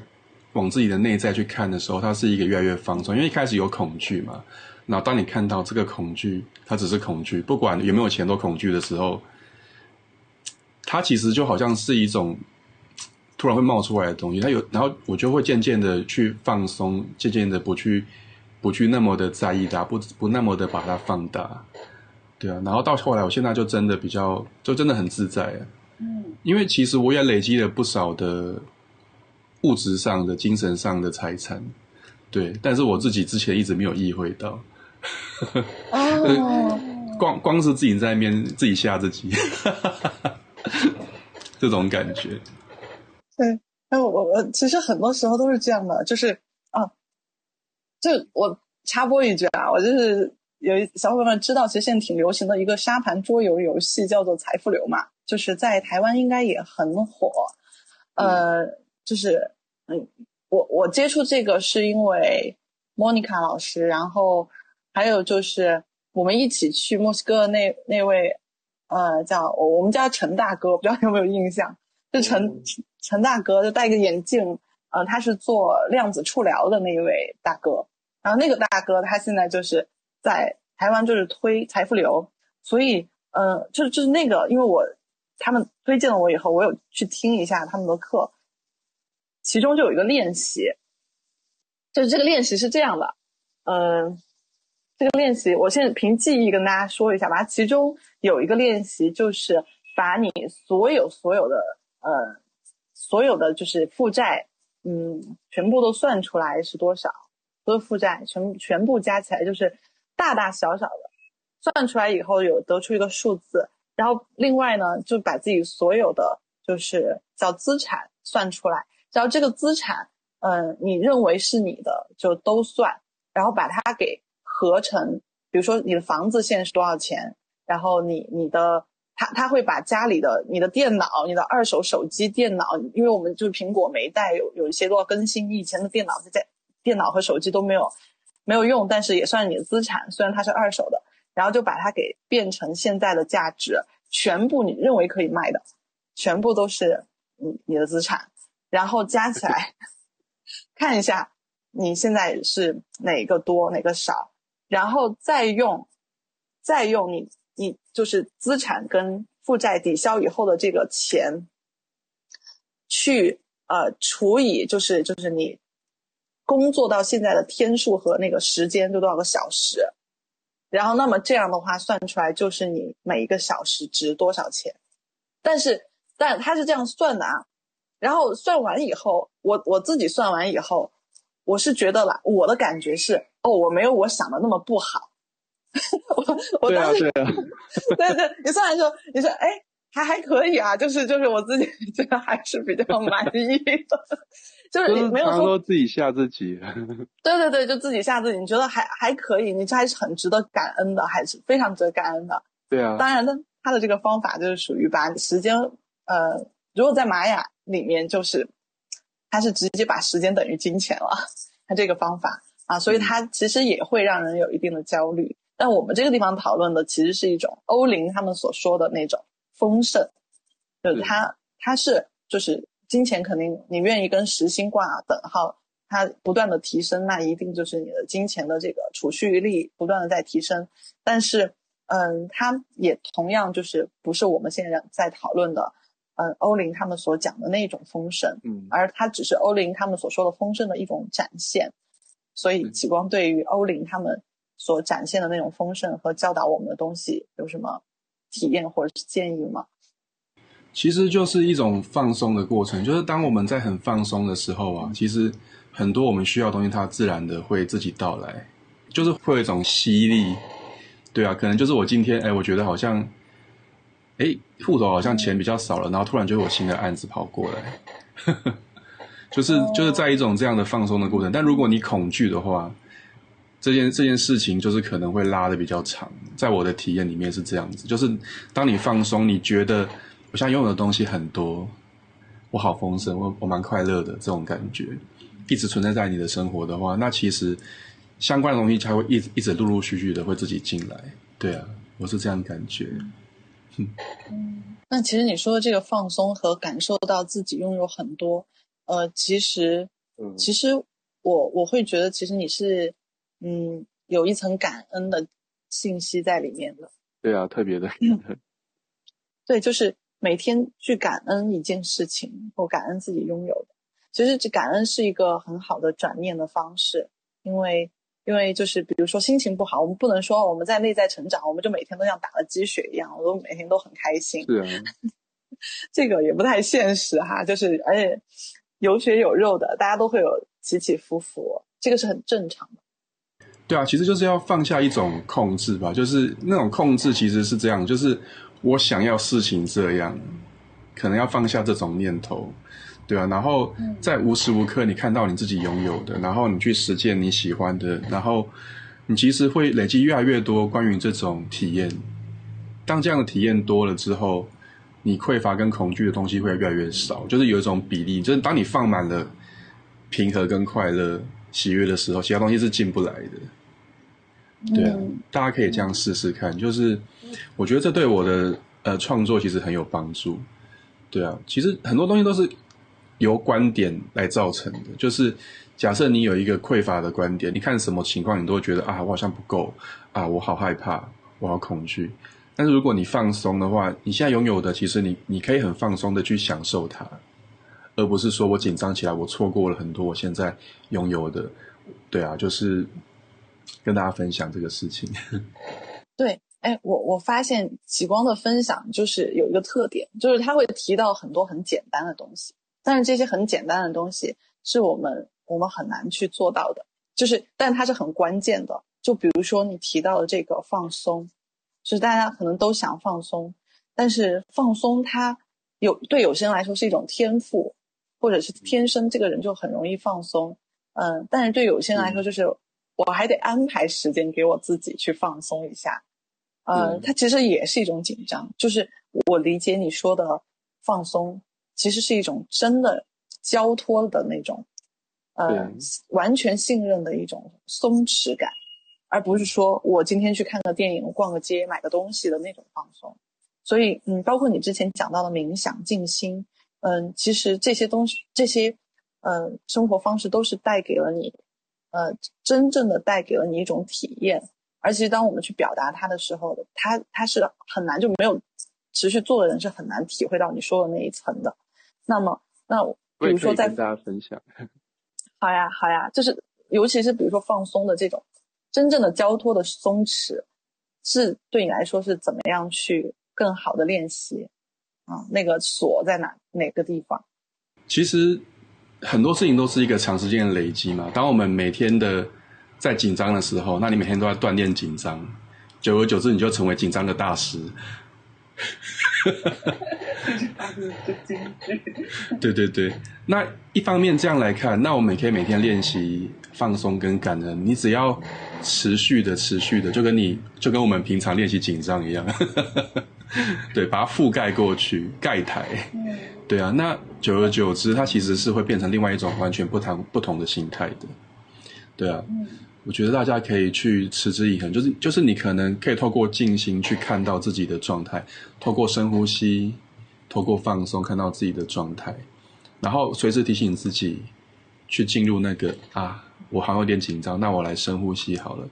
往自己的内在去看的时候，它是一个越来越放松。因为一开始有恐惧嘛，然后当你看到这个恐惧，它只是恐惧，不管有没有钱都恐惧的时候，它其实就好像是一种。突然会冒出来的东西，它有，然后我就会渐渐的去放松，渐渐的不去，不去那么的在意它，不不那么的把它放大，对啊，然后到后来，我现在就真的比较，就真的很自在啊，嗯，因为其实我也累积了不少的物质上的、精神上的财产，对，但是我自己之前一直没有意会到，哦，光光是自己在面自己吓自己，这种感觉。对，那我我其实很多时候都是这样的，就是啊，就我插播一句啊，我就是有一小伙伴们知道，其实现在挺流行的一个沙盘桌游游戏，叫做财富流嘛，就是在台湾应该也很火。呃，就是嗯，我我接触这个是因为莫妮卡老师，然后还有就是我们一起去墨西哥那那位呃叫我们叫陈大哥，不知道有没有印象？就陈陈大哥，就戴个眼镜，呃，他是做量子触疗的那一位大哥。然后那个大哥他现在就是在台湾就是推财富流，所以，呃，就是就是那个，因为我他们推荐了我以后，我有去听一下他们的课，其中就有一个练习，就是这个练习是这样的，嗯，这个练习我现在凭记忆跟大家说一下吧。其中有一个练习就是把你所有所有的。呃，所有的就是负债，嗯，全部都算出来是多少？所有负债全全部加起来就是大大小小的，算出来以后有得出一个数字，然后另外呢就把自己所有的就是叫资产算出来，然后这个资产，嗯，你认为是你的就都算，然后把它给合成，比如说你的房子现在是多少钱，然后你你的他他会把家里的你的电脑、你的二手手机、电脑，因为我们就是苹果没带有有一些都要更新，你以前的电脑在电脑和手机都没有没有用，但是也算是你的资产，虽然它是二手的，然后就把它给变成现在的价值，全部你认为可以卖的，全部都是你你的资产，然后加起来 看一下你现在是哪个多哪个少，然后再用再用你。你就是资产跟负债抵消以后的这个钱，去呃除以就是就是你工作到现在的天数和那个时间就多少个小时，然后那么这样的话算出来就是你每一个小时值多少钱，但是但他是这样算的啊，然后算完以后，我我自己算完以后，我是觉得啦，我的感觉是哦，我没有我想的那么不好。我我当时对啊，对对，你算来说，你说哎，还还可以啊，就是就是我自己 觉得还是比较满意的，就是你没有说说自己吓自己。对对对，就自己吓自己，你觉得还还可以，你这还是很值得感恩的，还是非常值得感恩的。对啊，当然呢，他的这个方法就是属于把时间，呃，如果在玛雅里面，就是他是直接把时间等于金钱了，他这个方法啊，所以它其实也会让人有一定的焦虑。但我们这个地方讨论的其实是一种欧林他们所说的那种丰盛，就是他他是就是金钱肯定你愿意跟时薪挂等号，它不断的提升，那一定就是你的金钱的这个储蓄力不断的在提升。但是，嗯，它也同样就是不是我们现在在讨论的，嗯，欧林他们所讲的那种丰盛，嗯，而它只是欧林他们所说的丰盛的一种展现。所以，极光对于欧林他们。所展现的那种丰盛和教导我们的东西有什么体验或者是建议吗？其实就是一种放松的过程，就是当我们在很放松的时候啊，其实很多我们需要的东西，它自然的会自己到来，就是会有一种吸力。对啊，可能就是我今天，哎，我觉得好像，哎，户头好像钱比较少了，然后突然就有新的案子跑过来，就是就是在一种这样的放松的过程。但如果你恐惧的话，这件这件事情就是可能会拉的比较长，在我的体验里面是这样子，就是当你放松，你觉得我现在拥有的东西很多，我好丰盛，我我蛮快乐的这种感觉，一直存在在你的生活的话，那其实相关的东西才会一直一直陆陆续续的会自己进来。对啊，我是这样感觉。嗯，那其实你说的这个放松和感受到自己拥有很多，呃，其实，其实我我会觉得，其实你是。嗯，有一层感恩的信息在里面的。对啊，特别的。对，就是每天去感恩一件事情，或感恩自己拥有的。其实这感恩是一个很好的转念的方式，因为因为就是比如说心情不好，我们不能说我们在内在成长，我们就每天都像打了鸡血一样，我都每天都很开心。是啊，这个也不太现实哈。就是而且有血有肉的，大家都会有起起伏伏，这个是很正常的。对啊，其实就是要放下一种控制吧，就是那种控制其实是这样，就是我想要事情这样，可能要放下这种念头，对啊，然后在无时无刻你看到你自己拥有的，然后你去实践你喜欢的，然后你其实会累积越来越多关于这种体验。当这样的体验多了之后，你匮乏跟恐惧的东西会越来越少，就是有一种比例，就是当你放满了平和跟快乐、喜悦的时候，其他东西是进不来的。对啊，大家可以这样试试看。就是我觉得这对我的呃创作其实很有帮助。对啊，其实很多东西都是由观点来造成的。就是假设你有一个匮乏的观点，你看什么情况你都会觉得啊，我好像不够啊，我好害怕，我好恐惧。但是如果你放松的话，你现在拥有的，其实你你可以很放松的去享受它，而不是说我紧张起来，我错过了很多我现在拥有的。对啊，就是。跟大家分享这个事情。对，哎，我我发现极光的分享就是有一个特点，就是他会提到很多很简单的东西，但是这些很简单的东西是我们我们很难去做到的，就是但它是很关键的。就比如说你提到的这个放松，就是大家可能都想放松，但是放松它有对有些人来说是一种天赋，或者是天生这个人就很容易放松，嗯，但是对有些人来说就是。我还得安排时间给我自己去放松一下，呃，它其实也是一种紧张。就是我理解你说的放松，其实是一种真的交托的那种，呃，完全信任的一种松弛感，而不是说我今天去看个电影、逛个街、买个东西的那种放松。所以，嗯，包括你之前讲到的冥想、静心，嗯，其实这些东西、这些呃生活方式都是带给了你，呃，真正的带给了你一种体验。而且，当我们去表达它的时候，它它是很难就没有持续做的人是很难体会到你说的那一层的。那么，那比如说在跟大家分享，好呀，好呀，就是尤其是比如说放松的这种真正的交托的松弛，是对你来说是怎么样去更好的练习啊？那个锁在哪哪个地方？其实很多事情都是一个长时间的累积嘛。当我们每天的在紧张的时候，那你每天都在锻炼紧张，久而久之，你就成为紧张的大师。对对对，那一方面这样来看，那我们也可以每天练习放松跟感恩。你只要持续的、持续的，就跟你就跟我们平常练习紧张一样，对，把它覆盖过去，盖台。对啊，那久而久之，它其实是会变成另外一种完全不同不同的心态的。对啊。我觉得大家可以去持之以恒，就是就是你可能可以透过静心去看到自己的状态，透过深呼吸，透过放松看到自己的状态，然后随时提醒自己去进入那个啊，我好像有点紧张，那我来深呼吸好了，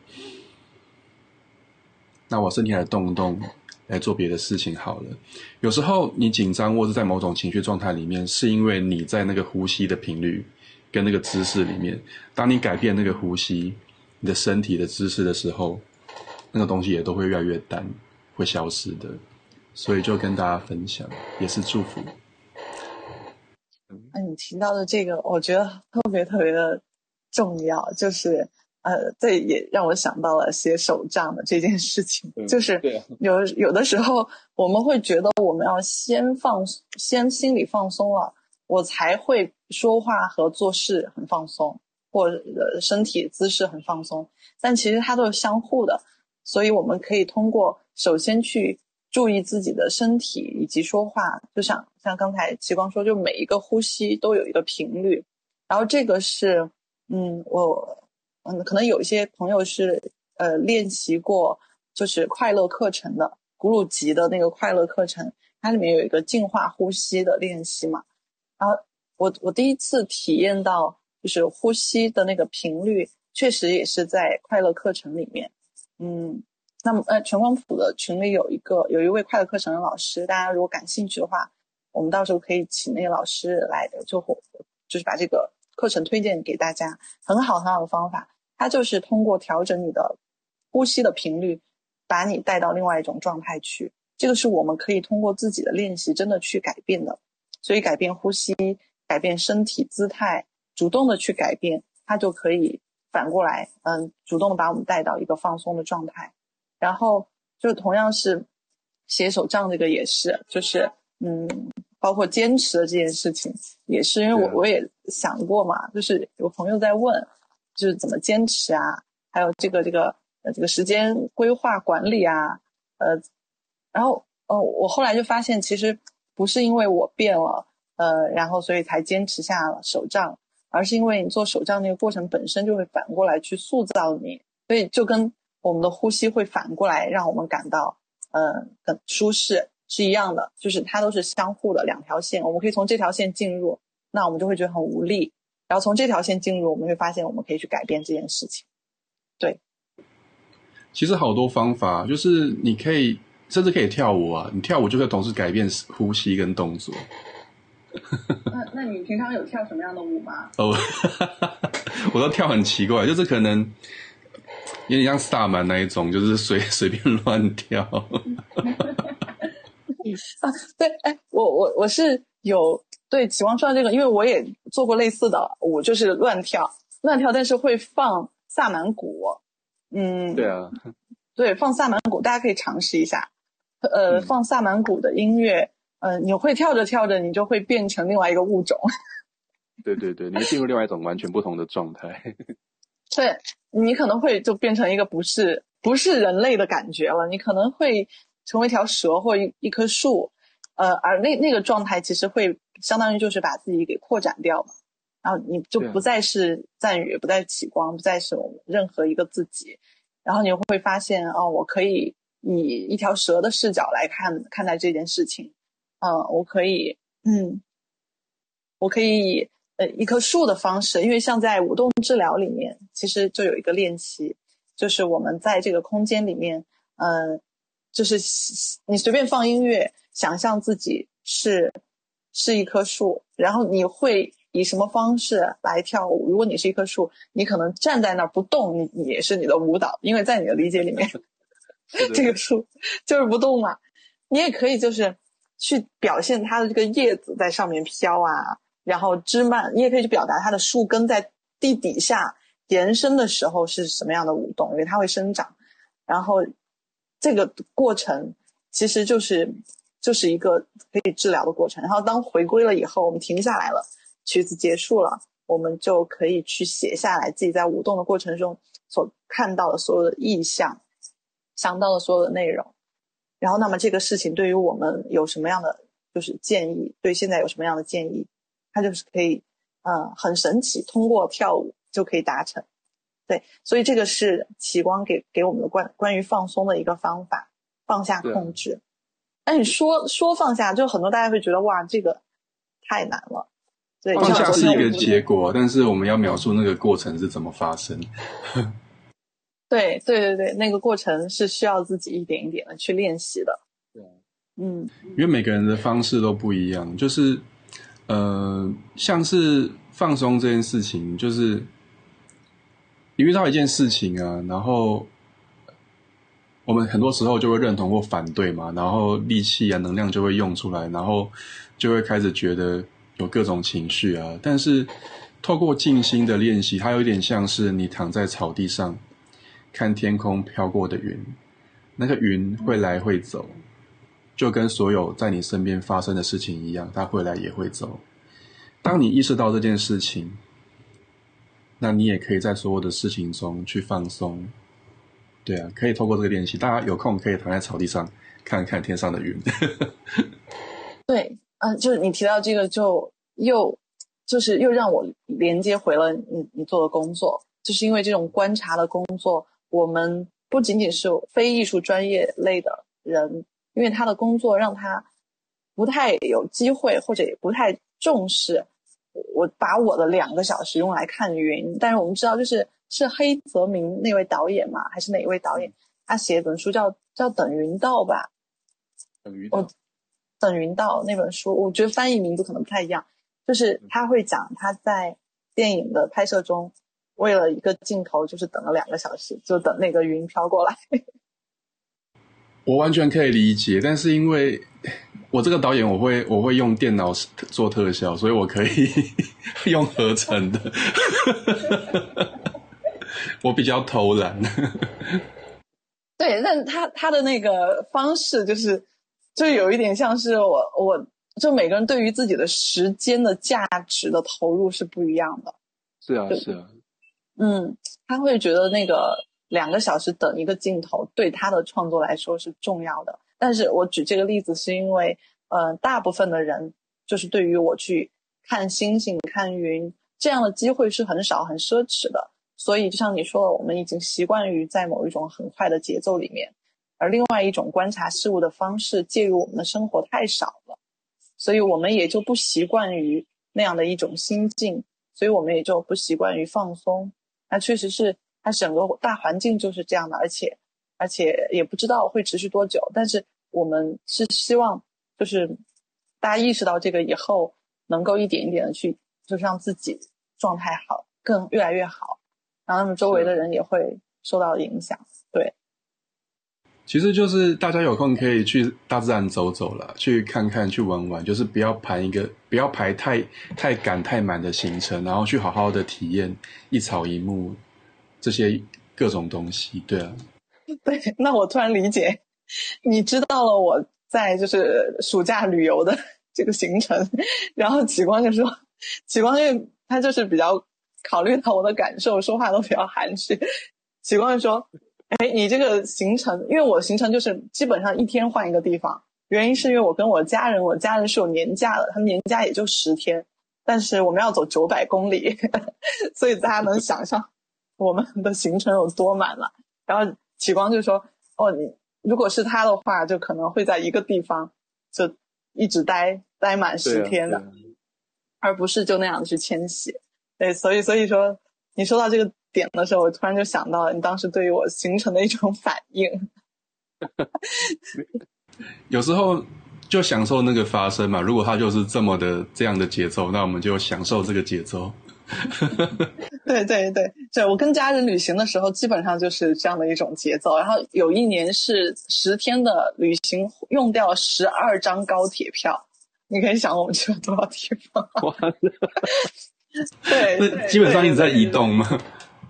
那我身体来动一动，来做别的事情好了。有时候你紧张或是在某种情绪状态里面，是因为你在那个呼吸的频率跟那个姿势里面，当你改变那个呼吸。你的身体的姿势的时候，那个东西也都会越来越淡，会消失的。所以就跟大家分享，也是祝福。那你提到的这个，我觉得特别特别的重要，就是呃，这也让我想到了写手账的这件事情。就是有有的时候，我们会觉得我们要先放，先心里放松了，我才会说话和做事很放松。或者身体姿势很放松，但其实它都是相互的，所以我们可以通过首先去注意自己的身体以及说话，就像像刚才齐光说，就每一个呼吸都有一个频率，然后这个是，嗯，我嗯可能有一些朋友是呃练习过就是快乐课程的古鲁吉的那个快乐课程，它里面有一个净化呼吸的练习嘛，然后我我第一次体验到。就是呼吸的那个频率，确实也是在快乐课程里面。嗯，那么呃，全光谱的群里有一个有一位快乐课程的老师，大家如果感兴趣的话，我们到时候可以请那个老师来的，就就是把这个课程推荐给大家，很好很好的方法。它就是通过调整你的呼吸的频率，把你带到另外一种状态去。这个是我们可以通过自己的练习真的去改变的。所以改变呼吸，改变身体姿态。主动的去改变，它就可以反过来，嗯，主动把我们带到一个放松的状态。然后就同样是写手账这个也是，就是嗯，包括坚持的这件事情也是，因为我我也想过嘛，就是有朋友在问，就是怎么坚持啊，还有这个这个呃这个时间规划管理啊，呃，然后呃我后来就发现，其实不是因为我变了，呃，然后所以才坚持下了手账。而是因为你做手账那个过程本身就会反过来去塑造你，所以就跟我们的呼吸会反过来让我们感到，嗯，很舒适是一样的，就是它都是相互的两条线。我们可以从这条线进入，那我们就会觉得很无力；然后从这条线进入，我们会发现我们可以去改变这件事情。对，其实好多方法，就是你可以甚至可以跳舞啊，你跳舞就可以同时改变呼吸跟动作。那那你平常有跳什么样的舞吗？哦，我都跳很奇怪，就是可能有点像萨满那一种，就是随 随便乱跳。啊，对，哎，我我我是有对启光说的这个，因为我也做过类似的我，就是乱跳乱跳，但是会放萨满鼓。嗯，对啊，对，放萨满鼓，大家可以尝试一下。呃，放萨满鼓的音乐。嗯，你会跳着跳着，你就会变成另外一个物种。对对对，你会进入另外一种完全不同的状态。对，你可能会就变成一个不是不是人类的感觉了，你可能会成为一条蛇或一一棵树，呃，而那那个状态其实会相当于就是把自己给扩展掉嘛，然后你就不再是赞宇，不再起光，不再是我们任何一个自己，然后你会发现哦，我可以以一条蛇的视角来看看待这件事情，嗯，我可以，嗯，我可以以呃一棵树的方式，因为像在舞动治疗里面，其实就有一个练习。就是我们在这个空间里面，嗯，就是你随便放音乐，想象自己是是一棵树，然后你会以什么方式来跳舞？如果你是一棵树，你可能站在那儿不动，你你也是你的舞蹈，因为在你的理解里面，这个树 就是不动嘛。你也可以就是去表现它的这个叶子在上面飘啊，然后枝蔓，你也可以去表达它的树根在地底下。延伸的时候是什么样的舞动？因为它会生长，然后这个过程其实就是就是一个可以治疗的过程。然后当回归了以后，我们停下来了，曲子结束了，我们就可以去写下来自己在舞动的过程中所看到的所有的意象，想到的所有的内容。然后，那么这个事情对于我们有什么样的就是建议？对现在有什么样的建议？它就是可以，呃，很神奇，通过跳舞。就可以达成，对，所以这个是启光给给我们的关关于放松的一个方法，放下控制。那你说说放下，就很多大家会觉得哇，这个太难了。对，放下是一个结果，但是我们要描述那个过程是怎么发生。对对对对，那个过程是需要自己一点一点的去练习的。对，嗯，因为每个人的方式都不一样，就是呃，像是放松这件事情，就是。你遇到一件事情啊，然后我们很多时候就会认同或反对嘛，然后力气啊、能量就会用出来，然后就会开始觉得有各种情绪啊。但是透过静心的练习，它有点像是你躺在草地上看天空飘过的云，那个云会来会走，就跟所有在你身边发生的事情一样，它会来也会走。当你意识到这件事情。那你也可以在所有的事情中去放松，对啊，可以透过这个练习。大家有空可以躺在草地上看看天上的云。对，嗯，就是你提到这个，就又就是又让我连接回了你你做的工作，就是因为这种观察的工作，我们不仅仅是非艺术专业类的人，因为他的工作让他不太有机会，或者也不太重视。我把我的两个小时用来看云，但是我们知道，就是是黑泽明那位导演嘛，还是哪一位导演？他写一本书叫叫《等云道》吧，等云道，等云道那本书，我觉得翻译名字可能不太一样。就是他会讲他在电影的拍摄中，为了一个镜头，就是等了两个小时，就等那个云飘过来。我完全可以理解，但是因为。我这个导演，我会我会用电脑做特效，所以我可以 用合成的。我比较偷懒。对，但他他的那个方式，就是就有一点像是我，我就每个人对于自己的时间的价值的投入是不一样的。是啊，是啊。嗯，他会觉得那个两个小时等一个镜头，对他的创作来说是重要的。但是我举这个例子是因为，呃，大部分的人就是对于我去看星星、看云这样的机会是很少、很奢侈的。所以，就像你说的，我们已经习惯于在某一种很快的节奏里面，而另外一种观察事物的方式介入我们的生活太少了，所以我们也就不习惯于那样的一种心境，所以我们也就不习惯于放松。那确实是，它整个大环境就是这样的，而且。而且也不知道会持续多久，但是我们是希望，就是大家意识到这个以后，能够一点一点的去，就是让自己状态好，更越来越好，然后他们周围的人也会受到影响。对，其实就是大家有空可以去大自然走走了，去看看，去玩玩，就是不要排一个，不要排太太赶太满的行程，然后去好好的体验一草一木这些各种东西。对啊。对，那我突然理解，你知道了我在就是暑假旅游的 这个行程，然后启光就说，启光因为他就是比较考虑到我的感受，说话都比较含蓄，启光就说，哎，你这个行程，因为我行程就是基本上一天换一个地方，原因是因为我跟我家人，我家人是有年假的，他们年假也就十天，但是我们要走九百公里，所以大家能想象我们的行程有多满了。然后启光就说：“哦，你如果是他的话，就可能会在一个地方就一直待待满十天的，而不是就那样去迁徙。”对，所以所以说你说到这个。点的时候，我突然就想到了你当时对于我形成的一种反应。有时候就享受那个发生嘛。如果它就是这么的这样的节奏，那我们就享受这个节奏。对对对对，我跟家人旅行的时候，基本上就是这样的一种节奏。然后有一年是十天的旅行，用掉了十二张高铁票。你可以想我们去了多少地方？对，那基本上一直在移动吗？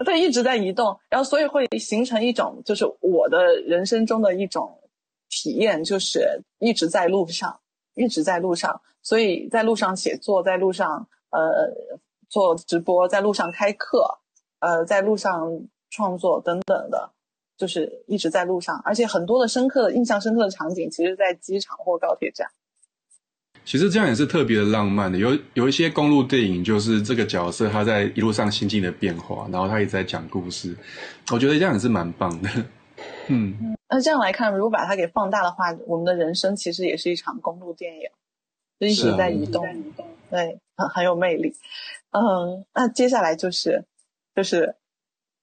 对一直在移动，然后所以会形成一种，就是我的人生中的一种体验，就是一直在路上，一直在路上，所以在路上写作，在路上呃做直播，在路上开课，呃在路上创作等等的，就是一直在路上，而且很多的深刻的、印象深刻的场景，其实在机场或高铁站。其实这样也是特别的浪漫的，有有一些公路电影，就是这个角色他在一路上心境的变化，然后他一直在讲故事，我觉得这样也是蛮棒的。嗯，那这样来看，如果把它给放大的话，我们的人生其实也是一场公路电影，就一直在移动，对，很很有魅力。嗯，那接下来就是就是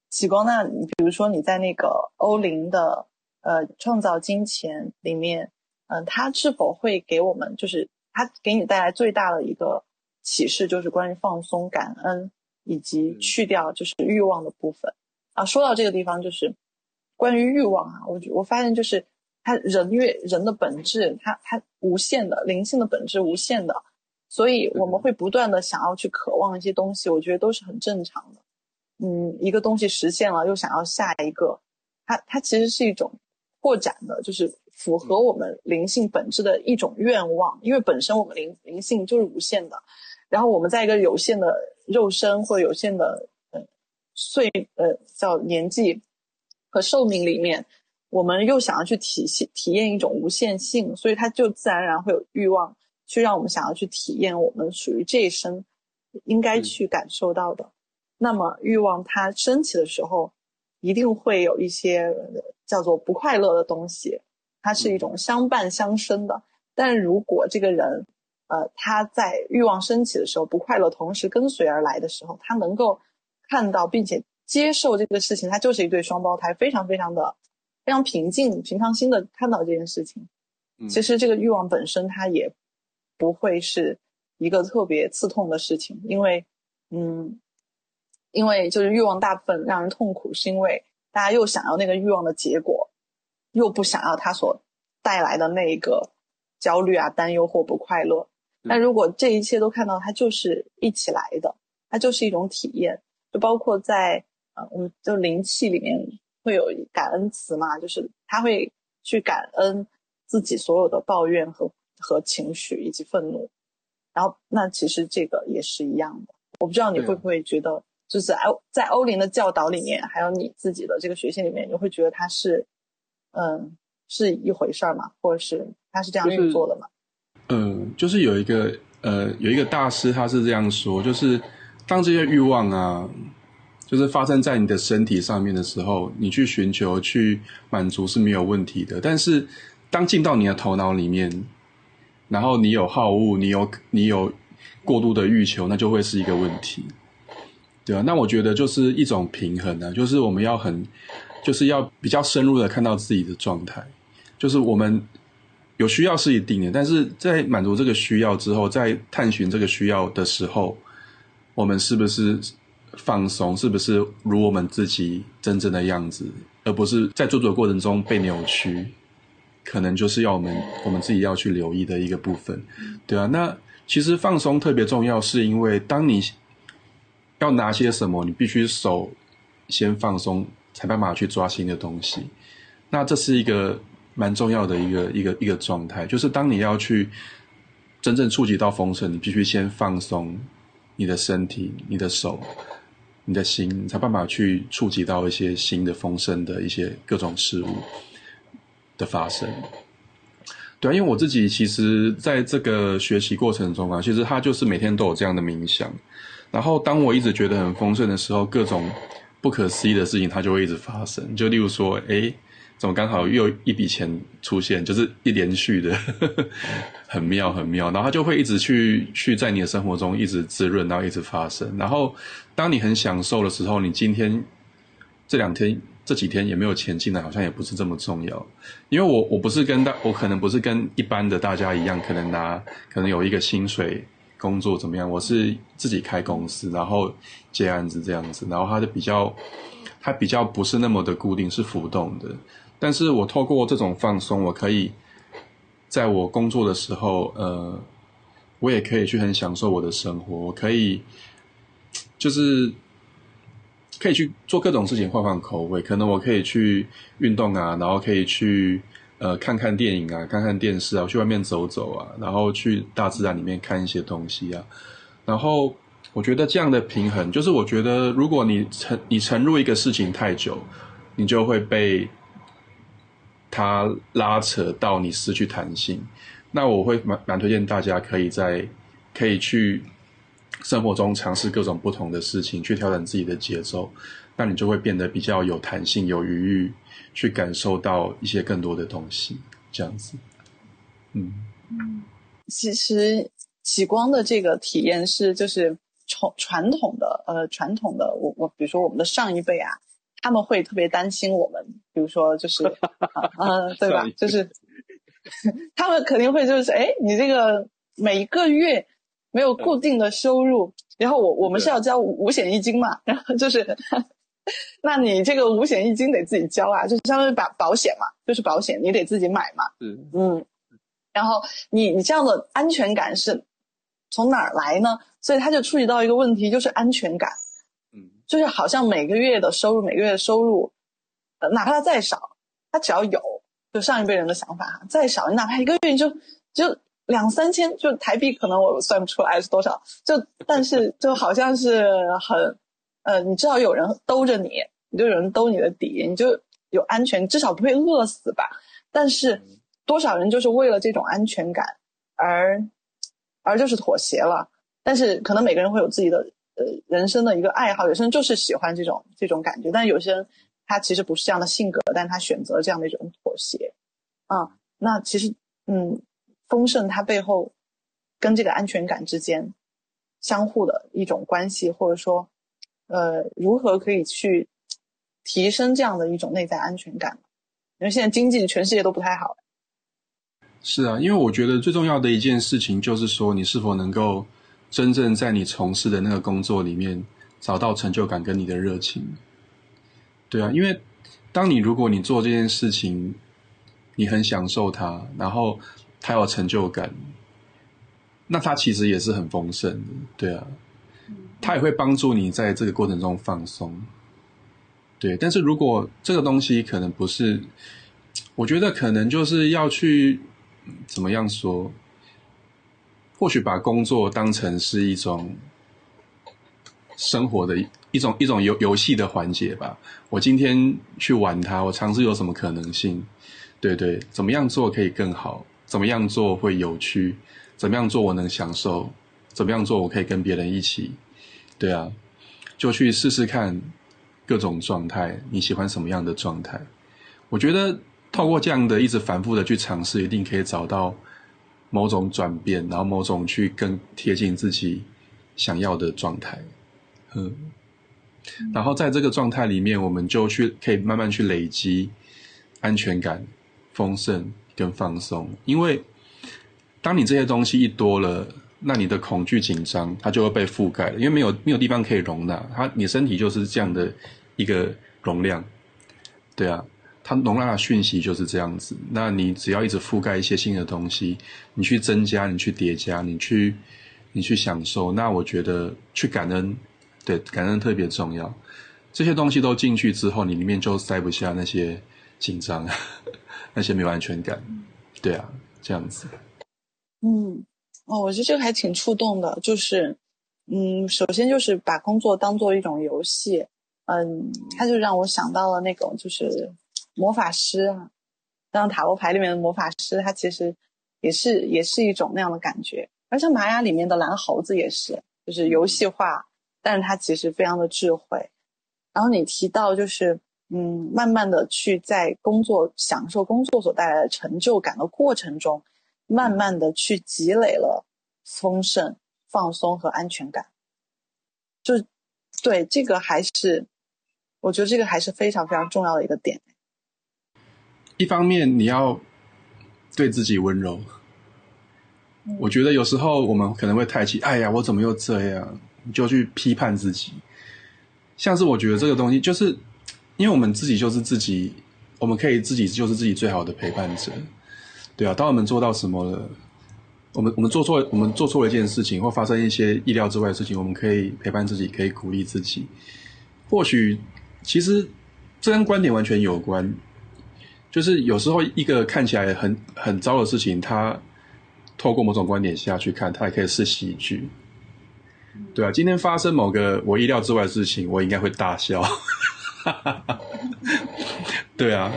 启光，那你比如说你在那个欧林的呃创造金钱里面，嗯，他是否会给我们就是。它给你带来最大的一个启示，就是关于放松、感恩以及去掉就是欲望的部分啊。说到这个地方，就是关于欲望啊，我我发现就是他人越人的本质，他他无限的灵性的本质无限的，所以我们会不断的想要去渴望一些东西，我觉得都是很正常的。嗯，一个东西实现了，又想要下一个，它它其实是一种扩展的，就是。符合我们灵性本质的一种愿望，因为本身我们灵灵性就是无限的，然后我们在一个有限的肉身或有限的呃岁呃叫年纪和寿命里面，我们又想要去体现体验一种无限性，所以它就自然而然会有欲望去让我们想要去体验我们属于这一生应该去感受到的。那么欲望它升起的时候，一定会有一些叫做不快乐的东西。它是一种相伴相生的，但如果这个人，呃，他在欲望升起的时候不快乐，同时跟随而来的时候，他能够看到并且接受这个事情，他就是一对双胞胎，非常非常的非常平静、平常心的看到这件事情。其实这个欲望本身它也不会是一个特别刺痛的事情，因为，嗯，因为就是欲望大部分让人痛苦，是因为大家又想要那个欲望的结果。又不想要他所带来的那个焦虑啊、担忧或不快乐。但如果这一切都看到它就是一起来的，它就是一种体验。就包括在呃，我们就灵气里面会有感恩词嘛，就是他会去感恩自己所有的抱怨和和情绪以及愤怒。然后那其实这个也是一样的。我不知道你会不会觉得，就是在在欧林的教导里面，还有你自己的这个学习里面，你会觉得它是。嗯，是一回事儿嘛，或者是他是这样运作的嘛？嗯，就是有一个呃，有一个大师他是这样说，就是当这些欲望啊，就是发生在你的身体上面的时候，你去寻求去满足是没有问题的。但是当进到你的头脑里面，然后你有好恶，你有你有过度的欲求，那就会是一个问题，对啊，那我觉得就是一种平衡呢，就是我们要很。就是要比较深入的看到自己的状态，就是我们有需要是一定的，但是在满足这个需要之后，在探寻这个需要的时候，我们是不是放松？是不是如我们自己真正的样子，而不是在做作的过程中被扭曲？可能就是要我们我们自己要去留意的一个部分，对啊。那其实放松特别重要，是因为当你要拿些什么，你必须手先放松。才办法去抓新的东西，那这是一个蛮重要的一个一个一个状态，就是当你要去真正触及到丰盛，你必须先放松你的身体、你的手，你的心，你才办法去触及到一些新的丰盛的一些各种事物的发生。对啊，因为我自己其实在这个学习过程中啊，其实他就是每天都有这样的冥想。然后当我一直觉得很丰盛的时候，各种不可思议的事情它就会一直发生。就例如说，哎，怎么刚好又一笔钱出现，就是一连续的，呵 呵很妙很妙。然后它就会一直去去在你的生活中一直滋润，然后一直发生。然后当你很享受的时候，你今天这两天。这几天也没有钱进来，好像也不是这么重要，因为我我不是跟大，我可能不是跟一般的大家一样，可能拿可能有一个薪水工作怎么样，我是自己开公司，然后接案子这样子，然后它的比较，它比较不是那么的固定，是浮动的，但是我透过这种放松，我可以在我工作的时候，呃，我也可以去很享受我的生活，我可以就是。可以去做各种事情，换换口味。可能我可以去运动啊，然后可以去呃看看电影啊，看看电视啊，去外面走走啊，然后去大自然里面看一些东西啊。然后我觉得这样的平衡，就是我觉得如果你沉你沉入一个事情太久，你就会被它拉扯到你失去弹性。那我会蛮蛮推荐大家可以在可以去。生活中尝试各种不同的事情，去调整自己的节奏，那你就会变得比较有弹性、有余裕，去感受到一些更多的东西。这样子，嗯嗯，其实启光的这个体验是，就是从传统的呃传统的我我比如说我们的上一辈啊，他们会特别担心我们，比如说就是 啊，对吧？就是 他们肯定会就是哎，你这个每一个月。没有固定的收入，然后我我们是要交五险一金嘛，然后就是，那你这个五险一金得自己交啊，就是相当于把保险嘛，就是保险你得自己买嘛，嗯嗯，然后你你这样的安全感是从哪儿来呢？所以他就触及到一个问题，就是安全感，嗯，就是好像每个月的收入，每个月的收入，呃，哪怕它再少，它只要有，就上一辈人的想法哈，再少，你哪怕一个月你就就。两三千就台币，可能我算不出来是多少。就但是 就好像是很，呃，你至少有人兜着你，你就有人兜你的底，你就有安全，至少不会饿死吧。但是多少人就是为了这种安全感而而就是妥协了。但是可能每个人会有自己的呃人生的一个爱好，有些人就是喜欢这种这种感觉，但有些人他其实不是这样的性格，但他选择这样的一种妥协。啊，那其实嗯。丰盛，它背后跟这个安全感之间相互的一种关系，或者说，呃，如何可以去提升这样的一种内在安全感？因为现在经济全世界都不太好。是啊，因为我觉得最重要的一件事情就是说，你是否能够真正在你从事的那个工作里面找到成就感跟你的热情。对啊，因为当你如果你做这件事情，你很享受它，然后。他有成就感，那他其实也是很丰盛的，对啊，他也会帮助你在这个过程中放松，对。但是如果这个东西可能不是，我觉得可能就是要去怎么样说，或许把工作当成是一种生活的一种一种游游戏的环节吧。我今天去玩它，我尝试有什么可能性？对对，怎么样做可以更好？怎么样做会有趣？怎么样做我能享受？怎么样做我可以跟别人一起？对啊，就去试试看各种状态。你喜欢什么样的状态？我觉得透过这样的一直反复的去尝试，一定可以找到某种转变，然后某种去更贴近自己想要的状态。嗯，然后在这个状态里面，我们就去可以慢慢去累积安全感、丰盛。跟放松，因为当你这些东西一多了，那你的恐惧紧张它就会被覆盖了，因为没有没有地方可以容纳它，你身体就是这样的一个容量，对啊，它容纳的讯息就是这样子。那你只要一直覆盖一些新的东西，你去增加，你去叠加，你去你去享受，那我觉得去感恩，对感恩特别重要。这些东西都进去之后，你里面就塞不下那些紧张。那些没有安全感，对啊，这样子。嗯，哦，我觉得这个还挺触动的，就是嗯，首先就是把工作当做一种游戏，嗯，他就让我想到了那种就是魔法师啊，像塔罗牌里面的魔法师，他其实也是也是一种那样的感觉。而像玛雅里面的蓝猴子也是，就是游戏化，但是它其实非常的智慧。然后你提到就是，嗯，慢慢的去在工作享受工作所带来的成就感的过程中，慢慢的去积累了丰盛、放松和安全感。就对这个还是，我觉得这个还是非常非常重要的一个点。一方面你要对自己温柔。我觉得有时候我们可能会太气，哎呀，我怎么又这样？就去批判自己。像是我觉得这个东西，就是因为我们自己就是自己，我们可以自己就是自己最好的陪伴者，对啊。当我们做到什么了，我们我们做错，我们做错了一件事情，或发生一些意料之外的事情，我们可以陪伴自己，可以鼓励自己。或许其实这跟观点完全有关，就是有时候一个看起来很很糟的事情，它。透过某种观点下去看，它也可以是喜剧，对啊。今天发生某个我意料之外的事情，我应该会大笑，哈哈哈对啊。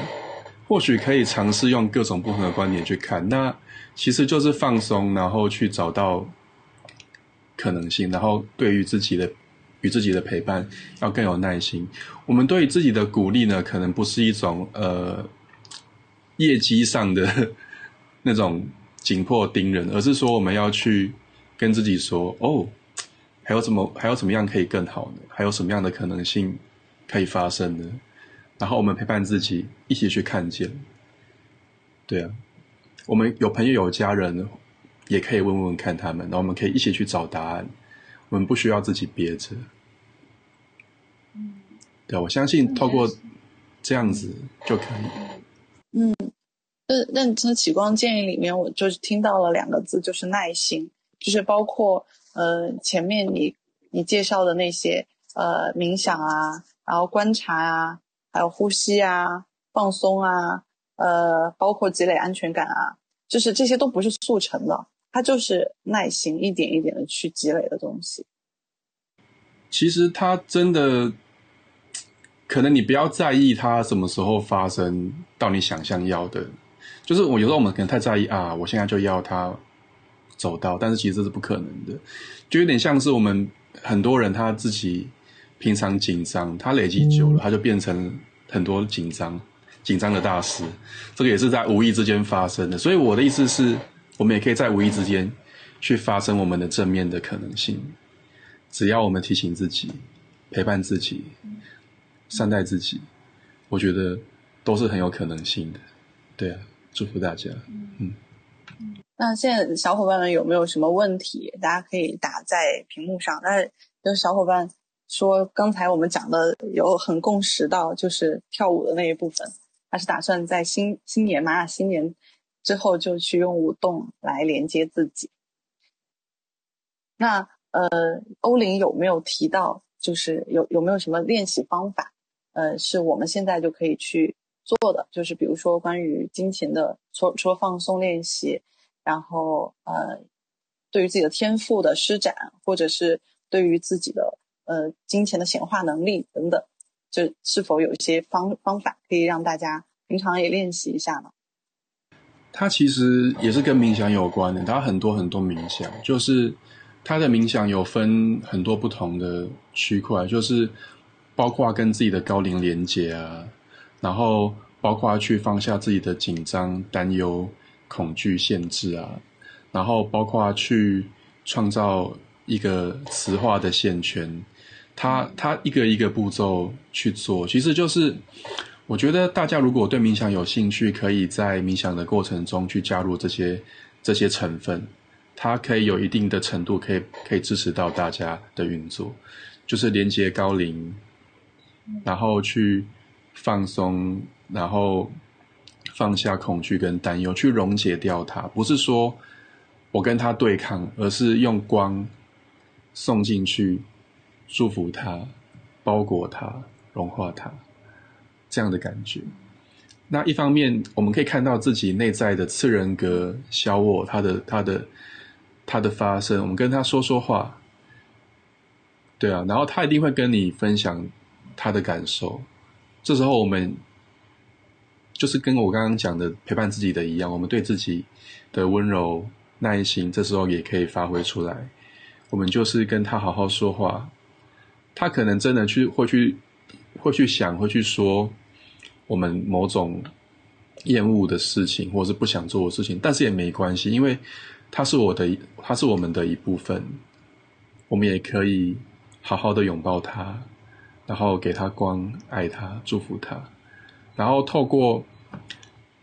或许可以尝试用各种不同的观点去看，那其实就是放松，然后去找到可能性，然后对于自己的与自己的陪伴要更有耐心。我们对自己的鼓励呢，可能不是一种呃 业绩上的那种。紧迫盯人，而是说我们要去跟自己说：“哦，还有怎么还有怎么样可以更好呢？还有什么样的可能性可以发生的？”然后我们陪伴自己，一起去看见。对啊，我们有朋友有家人，也可以问问看他们，然后我们可以一起去找答案。我们不需要自己憋着。嗯，对啊，我相信透过这样子就可以。嗯。那认知启光建议里面，我就是听到了两个字，就是耐心，就是包括呃前面你你介绍的那些呃冥想啊，然后观察啊，还有呼吸啊，放松啊，呃包括积累安全感啊，就是这些都不是速成的，它就是耐心一点一点的去积累的东西。其实它真的，可能你不要在意它什么时候发生到你想象要的。就是我有时候我们可能太在意啊，我现在就要他走到，但是其实这是不可能的，就有点像是我们很多人他自己平常紧张，他累积久了，他就变成很多紧张紧张的大师，这个也是在无意之间发生的。所以我的意思是，我们也可以在无意之间去发生我们的正面的可能性，只要我们提醒自己、陪伴自己、善待自己，我觉得都是很有可能性的，对啊。祝福大家。嗯，那现在小伙伴们有没有什么问题？大家可以打在屏幕上。那有小伙伴说，刚才我们讲的有很共识到，就是跳舞的那一部分，他是打算在新新年玛雅新年之后就去用舞动来连接自己。那呃，欧林有没有提到，就是有有没有什么练习方法？呃，是我们现在就可以去。做的就是，比如说关于金钱的，除除了放松练习，然后呃，对于自己的天赋的施展，或者是对于自己的呃金钱的显化能力等等，就是否有一些方方法可以让大家平常也练习一下呢？它其实也是跟冥想有关的，它很多很多冥想，就是它的冥想有分很多不同的区块，就是包括跟自己的高龄连接啊。然后包括去放下自己的紧张、担忧、恐惧、限制啊，然后包括去创造一个磁化的线圈，他他一个一个步骤去做，其实就是我觉得大家如果对冥想有兴趣，可以在冥想的过程中去加入这些这些成分，它可以有一定的程度可以可以支持到大家的运作，就是连接高龄，然后去。放松，然后放下恐惧跟担忧，去溶解掉它。不是说我跟他对抗，而是用光送进去，祝福他，包裹他，融化他，这样的感觉。那一方面，我们可以看到自己内在的次人格小我，他的他的他的发生。我们跟他说说话，对啊，然后他一定会跟你分享他的感受。这时候我们就是跟我刚刚讲的陪伴自己的一样，我们对自己的温柔、耐心，这时候也可以发挥出来。我们就是跟他好好说话，他可能真的去会去会去想，会去说我们某种厌恶的事情，或者是不想做的事情，但是也没关系，因为他是我的，他是我们的一部分，我们也可以。好好的拥抱他，然后给他光，爱他，祝福他，然后透过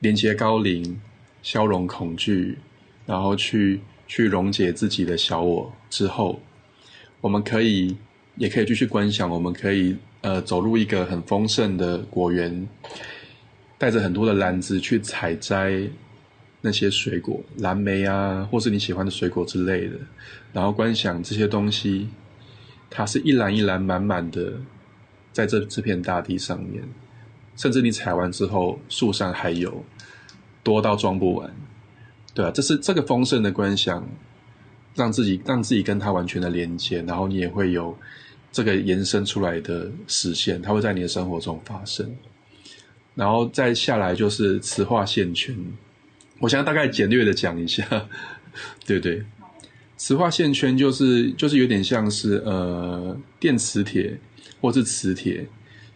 连接高龄，消融恐惧，然后去去溶解自己的小我之后，我们可以也可以继续观想，我们可以呃走入一个很丰盛的果园，带着很多的篮子去采摘那些水果，蓝莓啊，或是你喜欢的水果之类的，然后观想这些东西。它是一篮一篮满满的，在这这片大地上面，甚至你采完之后，树上还有多到装不完，对啊，这是这个丰盛的观想，让自己让自己跟它完全的连接，然后你也会有这个延伸出来的实现，它会在你的生活中发生，然后再下来就是磁化线圈，我想大概简略的讲一下，对对。磁化线圈就是就是有点像是呃电磁铁或是磁铁，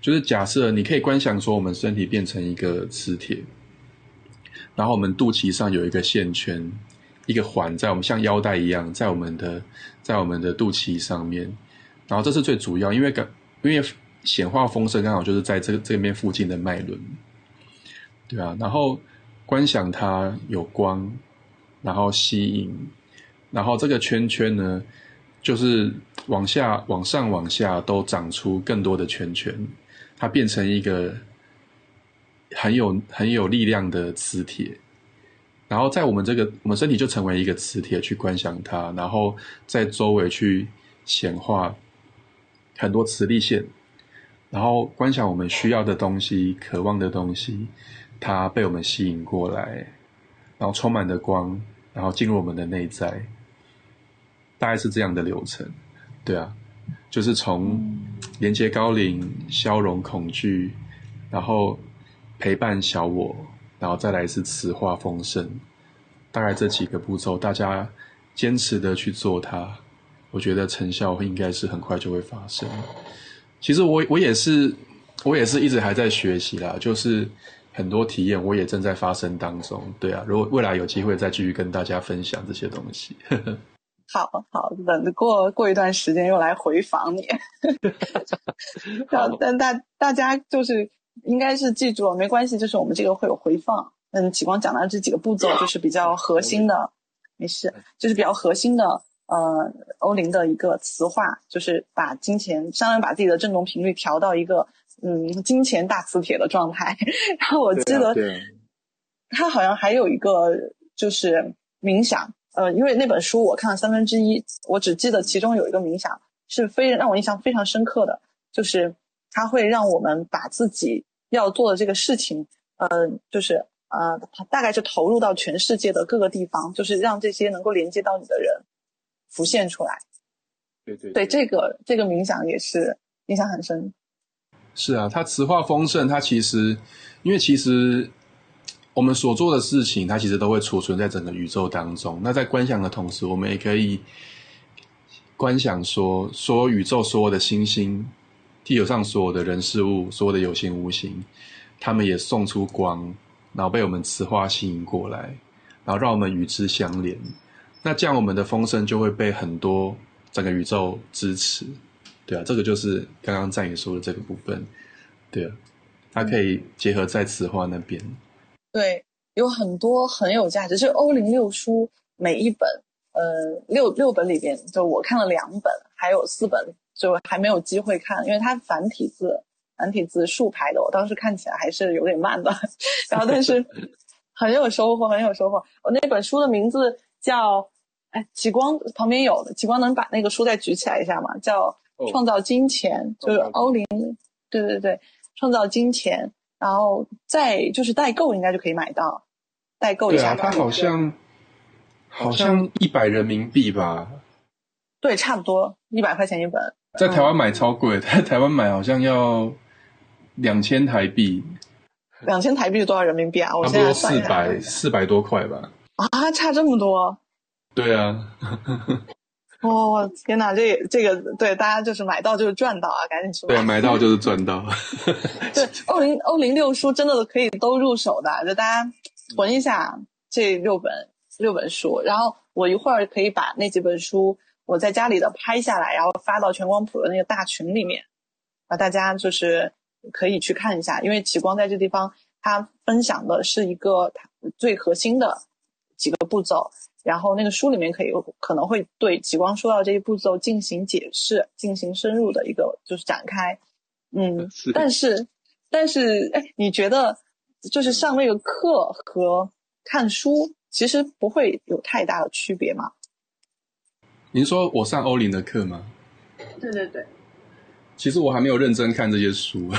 就是假设你可以观想说我们身体变成一个磁铁，然后我们肚脐上有一个线圈，一个环在我们像腰带一样在我们的在我们的肚脐上面，然后这是最主要，因为感因为显化丰盛刚好就是在这个这边附近的脉轮，对啊，然后观想它有光，然后吸引。然后这个圈圈呢，就是往下、往上、往下都长出更多的圈圈，它变成一个很有很有力量的磁铁。然后在我们这个我们身体就成为一个磁铁去观想它，然后在周围去显化很多磁力线，然后观想我们需要的东西、渴望的东西，它被我们吸引过来，然后充满的光，然后进入我们的内在。大概是这样的流程，对啊，就是从连接高龄、消融恐惧，然后陪伴小我，然后再来是磁化丰盛，大概这几个步骤，大家坚持的去做它，我觉得成效应该是很快就会发生。其实我我也是，我也是一直还在学习啦，就是很多体验我也正在发生当中，对啊，如果未来有机会再继续跟大家分享这些东西。好好，等过过一段时间又来回访你。但大大家就是应该是记住了，没关系，就是我们这个会有回放。嗯，启光讲的这几个步骤就是比较核心的，没事，就是比较核心的。呃，欧林的一个词化，就是把金钱，相当于把自己的振动频率调到一个嗯金钱大磁铁的状态。然后我记得他好像还有一个就是冥想。呃，因为那本书我看了三分之一，我只记得其中有一个冥想是非让我印象非常深刻的，就是它会让我们把自己要做的这个事情，呃，就是呃，大概是投入到全世界的各个地方，就是让这些能够连接到你的人浮现出来。对对对，这个这个冥想也是印象很深。是啊，它磁化丰盛，它其实因为其实。我们所做的事情，它其实都会储存在整个宇宙当中。那在观想的同时，我们也可以观想说，所有宇宙所有的星星、地球上所有的人事物、所有的有形无形，他们也送出光，然后被我们磁化吸引过来，然后让我们与之相连。那这样，我们的风声就会被很多整个宇宙支持。对啊，这个就是刚刚赞宇说的这个部分。对啊，它可以结合在磁化那边。对，有很多很有价值。就欧林六书每一本，呃，六六本里边，就我看了两本，还有四本就还没有机会看，因为它繁体字，繁体字竖排的，我当时看起来还是有点慢的。然后，但是很有收获，很有收获。我那本书的名字叫，哎，极光旁边有的，极光能把那个书再举起来一下吗？叫《创造金钱》，就是欧林，对对对，创造金钱。然后再就是代购，应该就可以买到。代购一下，它好像好像一百人民币吧？对，差不多一百块钱一本。在台湾买超贵，在台湾买好像要两千台币，两千台币多少人民币啊？我差不多四百四百多块吧。啊，差这么多？对啊。哦天哪，这这个对大家就是买到就是赚到啊，赶紧去买。对，买到就是赚到。对，欧零欧零六书真的可以都入手的，就大家囤一下这六本六本书，然后我一会儿可以把那几本书我在家里的拍下来，然后发到全光谱的那个大群里面，啊，大家就是可以去看一下，因为启光在这地方他分享的是一个最核心的几个步骤。然后那个书里面可以可能会对极光说到这一步骤进行解释，进行深入的一个就是展开，嗯，但是但是哎，你觉得就是上那个课和看书其实不会有太大的区别吗？您说我上欧林的课吗？对对对。其实我还没有认真看这些书，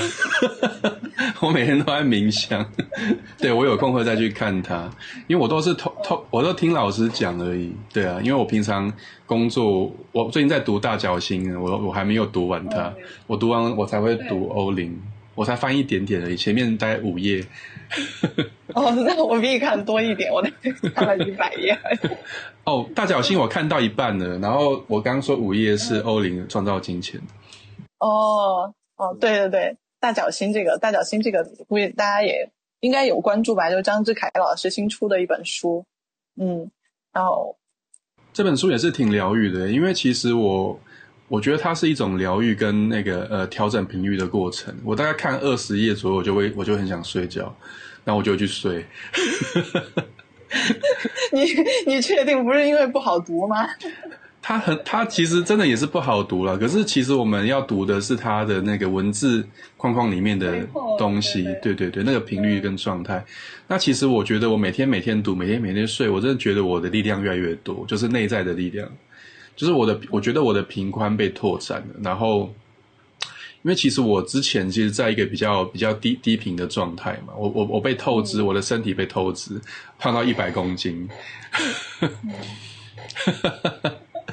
我每天都在冥想。对我有空会再去看它，因为我都是偷偷，我都听老师讲而已。对啊，因为我平常工作，我最近在读大角星，我我还没有读完它，我读完我才会读欧林，我才翻一点点而已，前面大概五页。哦，那我比你看多一点，我那看了一百页。哦，大角星我看到一半了，然后我刚刚说五页是欧林创造金钱。哦哦，对对对，大脚星这个大脚星这个，估计大家也应该有关注吧？就张志凯老师新出的一本书，嗯，然后这本书也是挺疗愈的，因为其实我我觉得它是一种疗愈跟那个呃调整频率的过程。我大概看二十页左右，我就会我就很想睡觉，然后我就去睡。你你确定不是因为不好读吗？它很，它其实真的也是不好读了。可是其实我们要读的是它的那个文字框框里面的东西，对对对，那个频率跟状态。那其实我觉得我每天每天读，每天每天睡，我真的觉得我的力量越来越多，就是内在的力量，就是我的，我觉得我的频宽被拓展了。然后，因为其实我之前其实在一个比较比较低低频的状态嘛，我我我被透支，我的身体被透支，胖到一百公斤。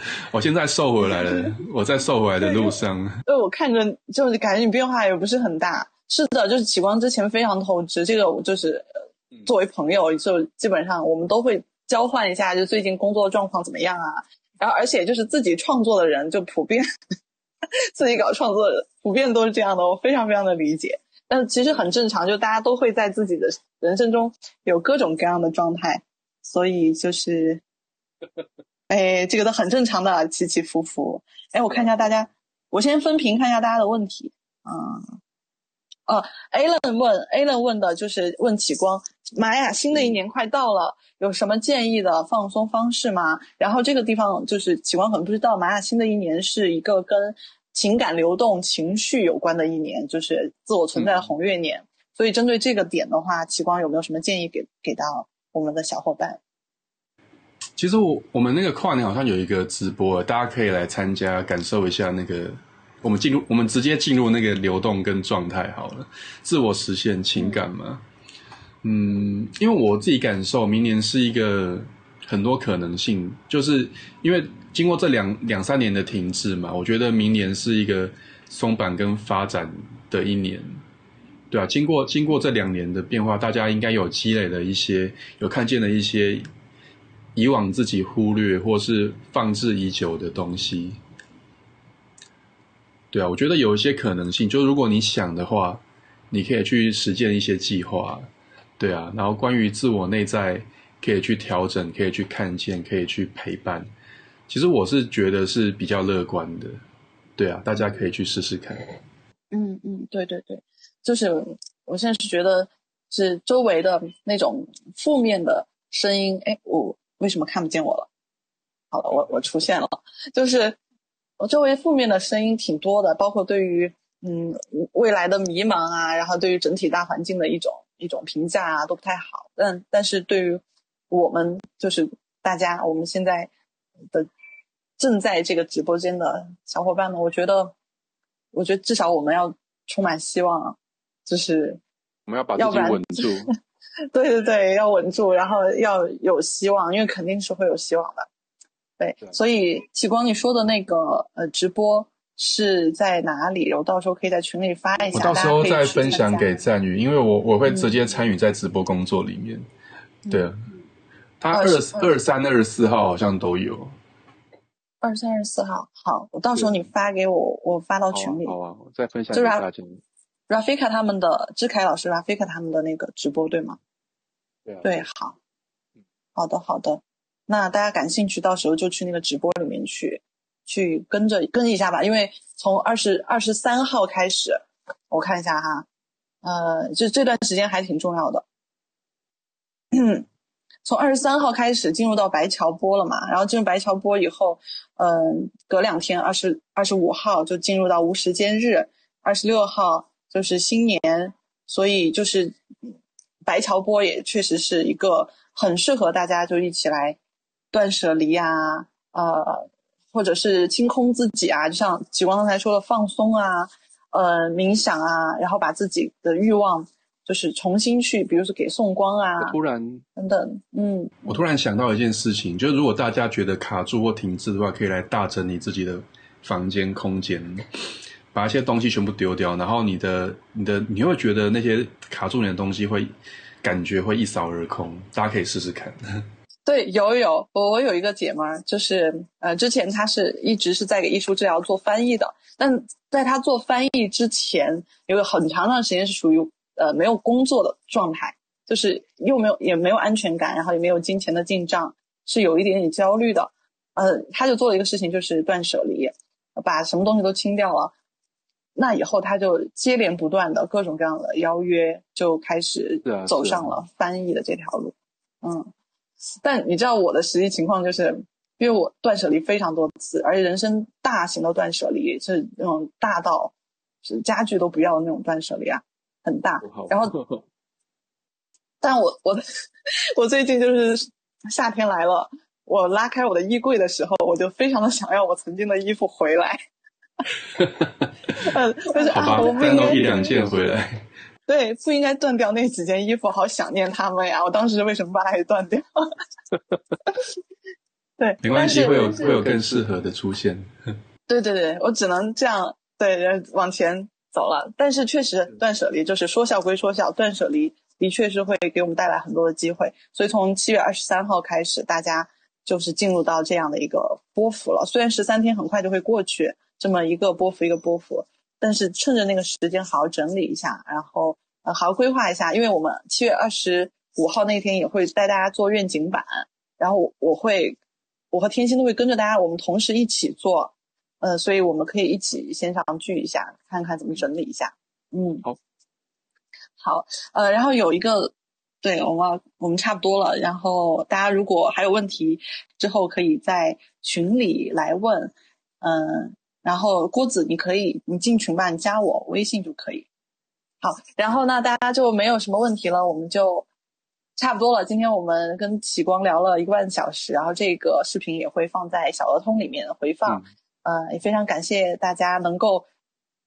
我现在瘦回来了，我在瘦回来的路上。对，我看着就是感觉你变化也不是很大。是的，就是启光之前非常透支，这个我就是作为朋友，就基本上我们都会交换一下，就最近工作状况怎么样啊？然后而且就是自己创作的人，就普遍 自己搞创作，普遍都是这样的，我非常非常的理解。但其实很正常，就大家都会在自己的人生中有各种各样的状态，所以就是。哎，这个都很正常的，起起伏伏。哎，我看一下大家，我先分屏看一下大家的问题。嗯，哦，Alan 问，Alan 问的就是问启光，妈呀，新的一年快到了，有什么建议的放松方式吗？然后这个地方就是启光可能不知道，玛雅新的一年是一个跟情感流动、情绪有关的一年，就是自我存在的红月年。所以针对这个点的话，启光有没有什么建议给给到我们的小伙伴？其实我我们那个跨年好像有一个直播，大家可以来参加，感受一下那个我们进入，我们直接进入那个流动跟状态好了，自我实现情感嘛。嗯，因为我自己感受，明年是一个很多可能性，就是因为经过这两两三年的停滞嘛，我觉得明年是一个松绑跟发展的一年，对啊，经过经过这两年的变化，大家应该有积累了一些，有看见了一些。以往自己忽略或是放置已久的东西，对啊，我觉得有一些可能性，就如果你想的话，你可以去实践一些计划，对啊，然后关于自我内在可以去调整，可以去看见，可以去陪伴。其实我是觉得是比较乐观的，对啊，大家可以去试试看。嗯嗯，对对对，就是我现在是觉得是周围的那种负面的声音，哎，我。为什么看不见我了？好了，我我出现了，就是我周围负面的声音挺多的，包括对于嗯未来的迷茫啊，然后对于整体大环境的一种一种评价啊都不太好。但但是对于我们就是大家我们现在的正在这个直播间的小伙伴们，我觉得我觉得至少我们要充满希望，就是我们要把自己稳住。对对对，要稳住，然后要有希望，因为肯定是会有希望的。对，所以启光你说的那个呃直播，是在哪里，我到时候可以在群里发一下。我到时候再分享给赞宇，因为我我会直接参与在直播工作里面。对啊，他二20二三、二四号好像都有。二三二四号，好，我到时候你发给我，我发到群里。啊，好啊，我再分享给大家。Rafika 他们的志凯老师，Rafika 他们的那个直播对吗？对啊，对，好，好的，好的。那大家感兴趣，到时候就去那个直播里面去，去跟着跟一下吧。因为从二十二十三号开始，我看一下哈，呃，就这段时间还挺重要的。从二十三号开始进入到白桥波了嘛，然后进入白桥波以后，嗯、隔两天二十二十五号就进入到无时间日，二十六号就是新年，所以就是白桥波也确实是一个很适合大家就一起来断舍离啊，呃，或者是清空自己啊，就像极光刚才说的放松啊，呃，冥想啊，然后把自己的欲望就是重新去，比如说给送光啊我突然等等，嗯，我突然想到一件事情，就是如果大家觉得卡住或停滞的话，可以来大整理自己的房间空间，把一些东西全部丢掉，然后你的你的你会觉得那些卡住你的东西会感觉会一扫而空。大家可以试试看。对，有有，我我有一个姐们，就是呃，之前她是一直是在给艺术治疗做翻译的，但在她做翻译之前，有很长一段时间是属于呃没有工作的状态，就是又没有也没有安全感，然后也没有金钱的进账，是有一点点焦虑的。呃，她就做了一个事情，就是断舍离，把什么东西都清掉了。那以后他就接连不断的各种各样的邀约，就开始走上了翻译的这条路。嗯。但你知道我的实际情况就是，因为我断舍离非常多次，而且人生大型的断舍离是那种大到是家具都不要的那种断舍离啊，很大。然后 但我我我最近就是夏天来了，我拉开我的衣柜的时候，我就非常的想要我曾经的衣服回来。呃，就是好啊，吧我，不应该再弄一两件回来。对，不应该断掉那几件衣服，好想念他们呀！我当时为什么把它给断掉？对，没关系，会有会有更适合的出现。对对对，我只能这样对往前走了。但是确实，断舍离就是说笑归说笑，断舍离的确是会给我们带来很多的机会。所以从七月二十三号开始，大家就是进入到这样的一个波幅了。虽然十三天很快就会过去，这么一个波幅一个波幅，但是趁着那个时间好好整理一下，然后呃好好规划一下。因为我们七月二十五号那天也会带大家做愿景版，然后我我会我和天心都会跟着大家，我们同时一起做。呃，所以我们可以一起线上聚一下，看看怎么整理一下。嗯，好，好，呃，然后有一个，对我们要我们差不多了。然后大家如果还有问题，之后可以在群里来问。嗯、然后郭子，你可以你进群吧，你加我微信就可以。好，然后呢，大家就没有什么问题了，我们就差不多了。今天我们跟启光聊了一个半小时，然后这个视频也会放在小鹅通里面回放。嗯呃，也非常感谢大家能够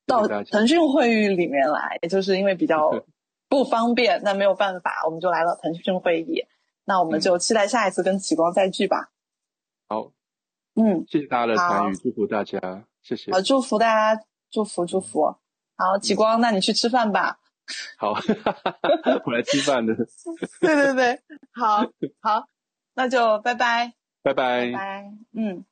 到腾讯会议里面来，也就是因为比较 不方便，那没有办法，我们就来了腾讯会议。那我们就期待下一次跟启光再聚吧。好，嗯，谢谢大家的参与，祝福大家，谢谢。好，祝福大家，祝福祝福。好，极光，那你去吃饭吧。好，我来吃饭的，对对对，好好，那就拜拜拜拜，嗯。